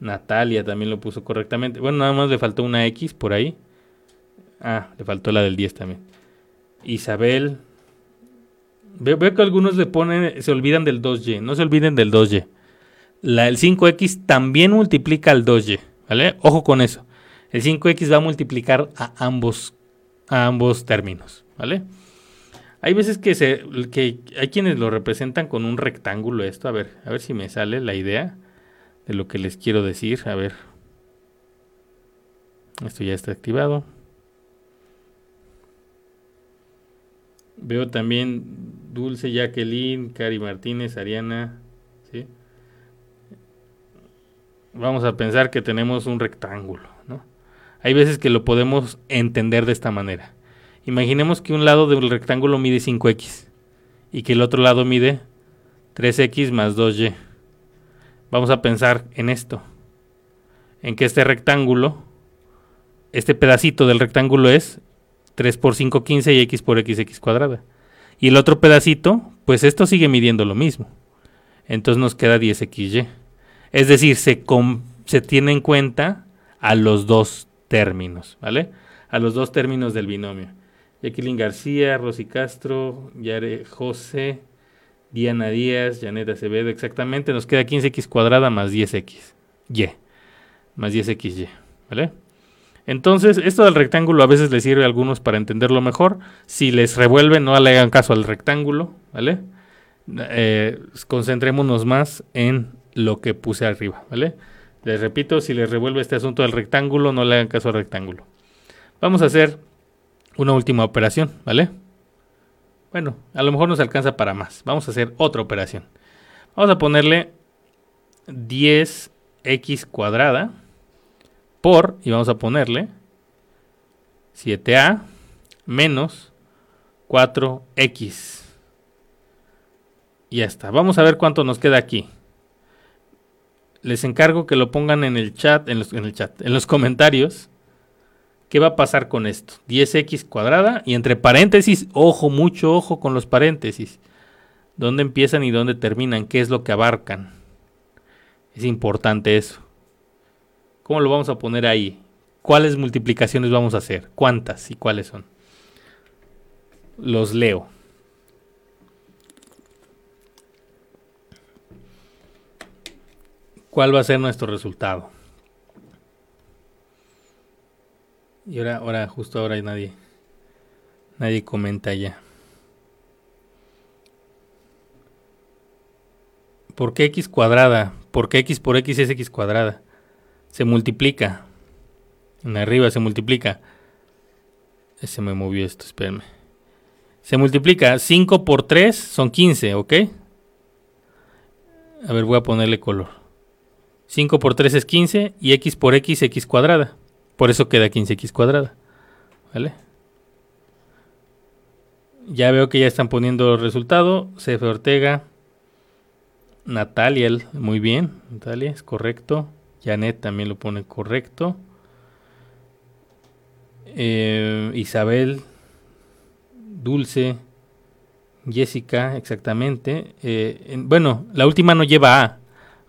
Natalia también lo puso correctamente. Bueno, nada más le faltó una X por ahí. Ah, le faltó la del 10 también. Isabel. Veo, que algunos le ponen, se olvidan del 2Y. No se olviden del 2Y. La, el 5X también multiplica al 2Y. ¿Vale? Ojo con eso. El 5X va a multiplicar a ambos, a ambos términos. ¿Vale? Hay veces que, se, que hay quienes lo representan con un rectángulo esto. A ver, a ver si me sale la idea de lo que les quiero decir. A ver. Esto ya está activado. Veo también Dulce, Jacqueline, Cari Martínez, Ariana. ¿sí? Vamos a pensar que tenemos un rectángulo. ¿no? Hay veces que lo podemos entender de esta manera. Imaginemos que un lado del rectángulo mide 5x y que el otro lado mide 3x más 2y. Vamos a pensar en esto. En que este rectángulo, este pedacito del rectángulo es 3 por 5, 15 y x por x, x cuadrada. Y el otro pedacito, pues esto sigue midiendo lo mismo. Entonces nos queda 10xy. Es decir, se, se tiene en cuenta a los dos términos, ¿vale? A los dos términos del binomio. Jacqueline García, Rosy Castro, Yare José, Diana Díaz, Janet Acevedo, exactamente, nos queda 15x cuadrada más 10x, y, más 10xy, ¿vale? Entonces, esto del rectángulo a veces les sirve a algunos para entenderlo mejor. Si les revuelven, no le hagan caso al rectángulo, ¿vale? Eh, concentrémonos más en lo que puse arriba, ¿vale? Les repito, si les revuelve este asunto del rectángulo, no le hagan caso al rectángulo. Vamos a hacer una última operación, ¿vale? Bueno, a lo mejor nos alcanza para más. Vamos a hacer otra operación. Vamos a ponerle 10x cuadrada por, y vamos a ponerle 7a menos 4x. Y ya está. Vamos a ver cuánto nos queda aquí. Les encargo que lo pongan en el chat, en, en el chat, en los comentarios ¿Qué va a pasar con esto? 10x cuadrada y entre paréntesis, ojo, mucho ojo con los paréntesis. ¿Dónde empiezan y dónde terminan? ¿Qué es lo que abarcan? Es importante eso. ¿Cómo lo vamos a poner ahí? ¿Cuáles multiplicaciones vamos a hacer? ¿Cuántas y cuáles son? Los leo. ¿Cuál va a ser nuestro resultado? Y ahora, ahora, justo ahora nadie, nadie comenta ya. ¿Por qué x cuadrada? ¿Por qué x por x es x cuadrada? Se multiplica. En arriba se multiplica. Se me movió esto, espérenme. Se multiplica 5 por 3 son 15, ¿ok? A ver, voy a ponerle color. 5 por 3 es 15 y x por x, x cuadrada. Por eso queda 15x cuadrada. ¿Vale? Ya veo que ya están poniendo resultado. CF Ortega. Natalia, muy bien. Natalia, es correcto. Janet también lo pone correcto. Eh, Isabel, Dulce, Jessica, exactamente. Eh, bueno, la última no lleva A,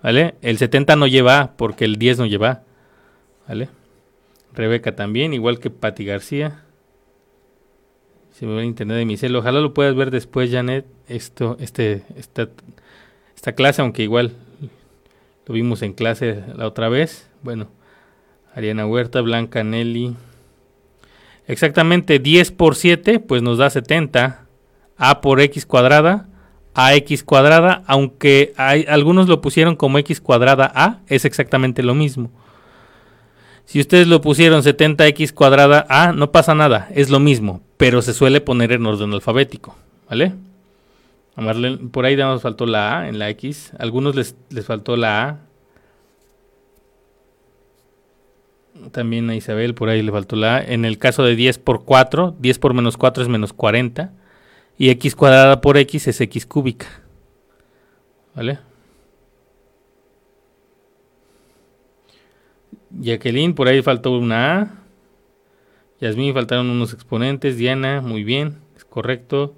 ¿vale? El 70 no lleva A porque el 10 no lleva A, ¿vale? Rebeca también, igual que Patti García. Se me va a internet de mi celo. Ojalá lo puedas ver después, Janet. Esto, este, esta, esta clase, aunque igual lo vimos en clase la otra vez. Bueno, Ariana Huerta, Blanca Nelly. Exactamente 10 por 7, pues nos da 70. A por X cuadrada, AX cuadrada, aunque hay, algunos lo pusieron como X cuadrada A, es exactamente lo mismo. Si ustedes lo pusieron 70x cuadrada A, no pasa nada, es lo mismo, pero se suele poner en orden alfabético, ¿vale? Por ahí nos faltó la A en la X, algunos les, les faltó la A. También a Isabel por ahí le faltó la A. En el caso de 10 por 4, 10 por menos 4 es menos 40. Y x cuadrada por x es x cúbica. ¿Vale? Jacqueline, por ahí faltó una A. Yasmín, faltaron unos exponentes. Diana, muy bien, es correcto.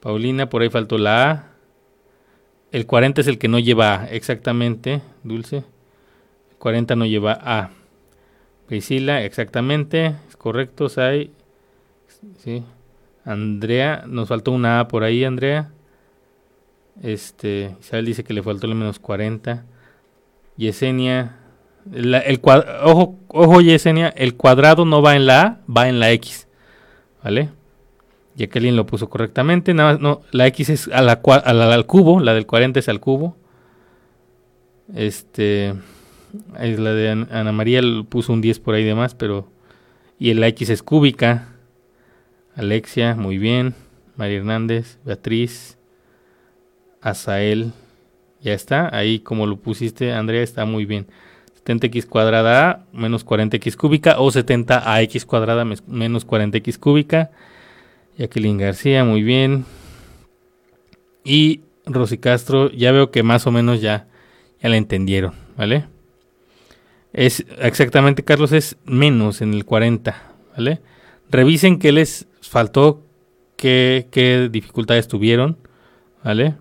Paulina, por ahí faltó la A. El 40 es el que no lleva A, exactamente, Dulce. El 40 no lleva A. Priscila, exactamente, es correcto, Sai. Sí. Andrea, nos faltó una A por ahí, Andrea. Este, Isabel dice que le faltó el menos 40. Yesenia, el ojo, ojo Yesenia, el cuadrado no va en la A, va en la X. ¿Vale? Jacqueline lo puso correctamente. Nada más, no, la X es a al cubo, la del 40 es al cubo. Este, es la de Ana María puso un 10 por ahí de más, pero. Y la X es cúbica. Alexia, muy bien. María Hernández, Beatriz, Azael. Ya está, ahí como lo pusiste, Andrea, está muy bien. 70x cuadrada menos 40x cúbica o 70ax cuadrada menos 40x cúbica. Jacqueline García, muy bien. Y Rosy Castro, ya veo que más o menos ya, ya la entendieron, ¿vale? Es exactamente, Carlos, es menos en el 40, ¿vale? Revisen qué les faltó, qué, qué dificultades tuvieron, ¿vale?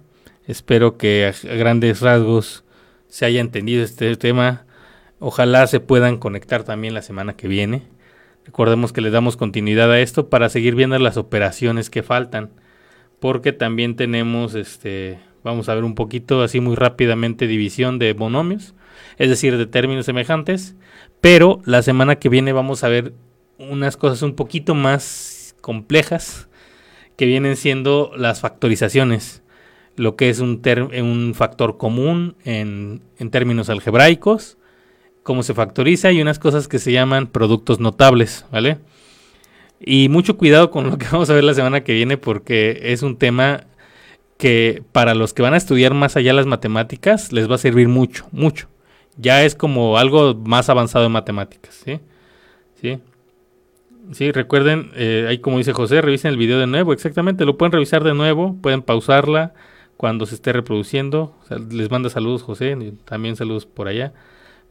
Espero que a grandes rasgos se haya entendido este tema. Ojalá se puedan conectar también la semana que viene. Recordemos que le damos continuidad a esto para seguir viendo las operaciones que faltan. Porque también tenemos, este, vamos a ver un poquito así muy rápidamente división de monomios, es decir, de términos semejantes. Pero la semana que viene vamos a ver unas cosas un poquito más complejas que vienen siendo las factorizaciones, lo que es un, un factor común en, en términos algebraicos cómo se factoriza y unas cosas que se llaman productos notables, ¿vale? Y mucho cuidado con lo que vamos a ver la semana que viene porque es un tema que para los que van a estudiar más allá las matemáticas les va a servir mucho, mucho. Ya es como algo más avanzado en matemáticas, ¿sí? ¿Sí? Sí, recuerden, eh, ahí como dice José, revisen el video de nuevo, exactamente, lo pueden revisar de nuevo, pueden pausarla cuando se esté reproduciendo. les manda saludos José, también saludos por allá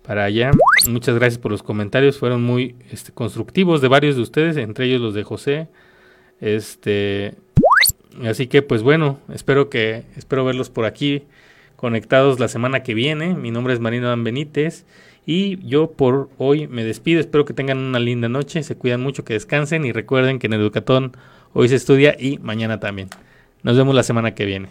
para allá. Muchas gracias por los comentarios, fueron muy este, constructivos de varios de ustedes, entre ellos los de José. Este, así que pues bueno, espero que espero verlos por aquí conectados la semana que viene. Mi nombre es Marino Dan Benítez y yo por hoy me despido. Espero que tengan una linda noche, se cuidan mucho, que descansen y recuerden que en Educatón hoy se estudia y mañana también. Nos vemos la semana que viene.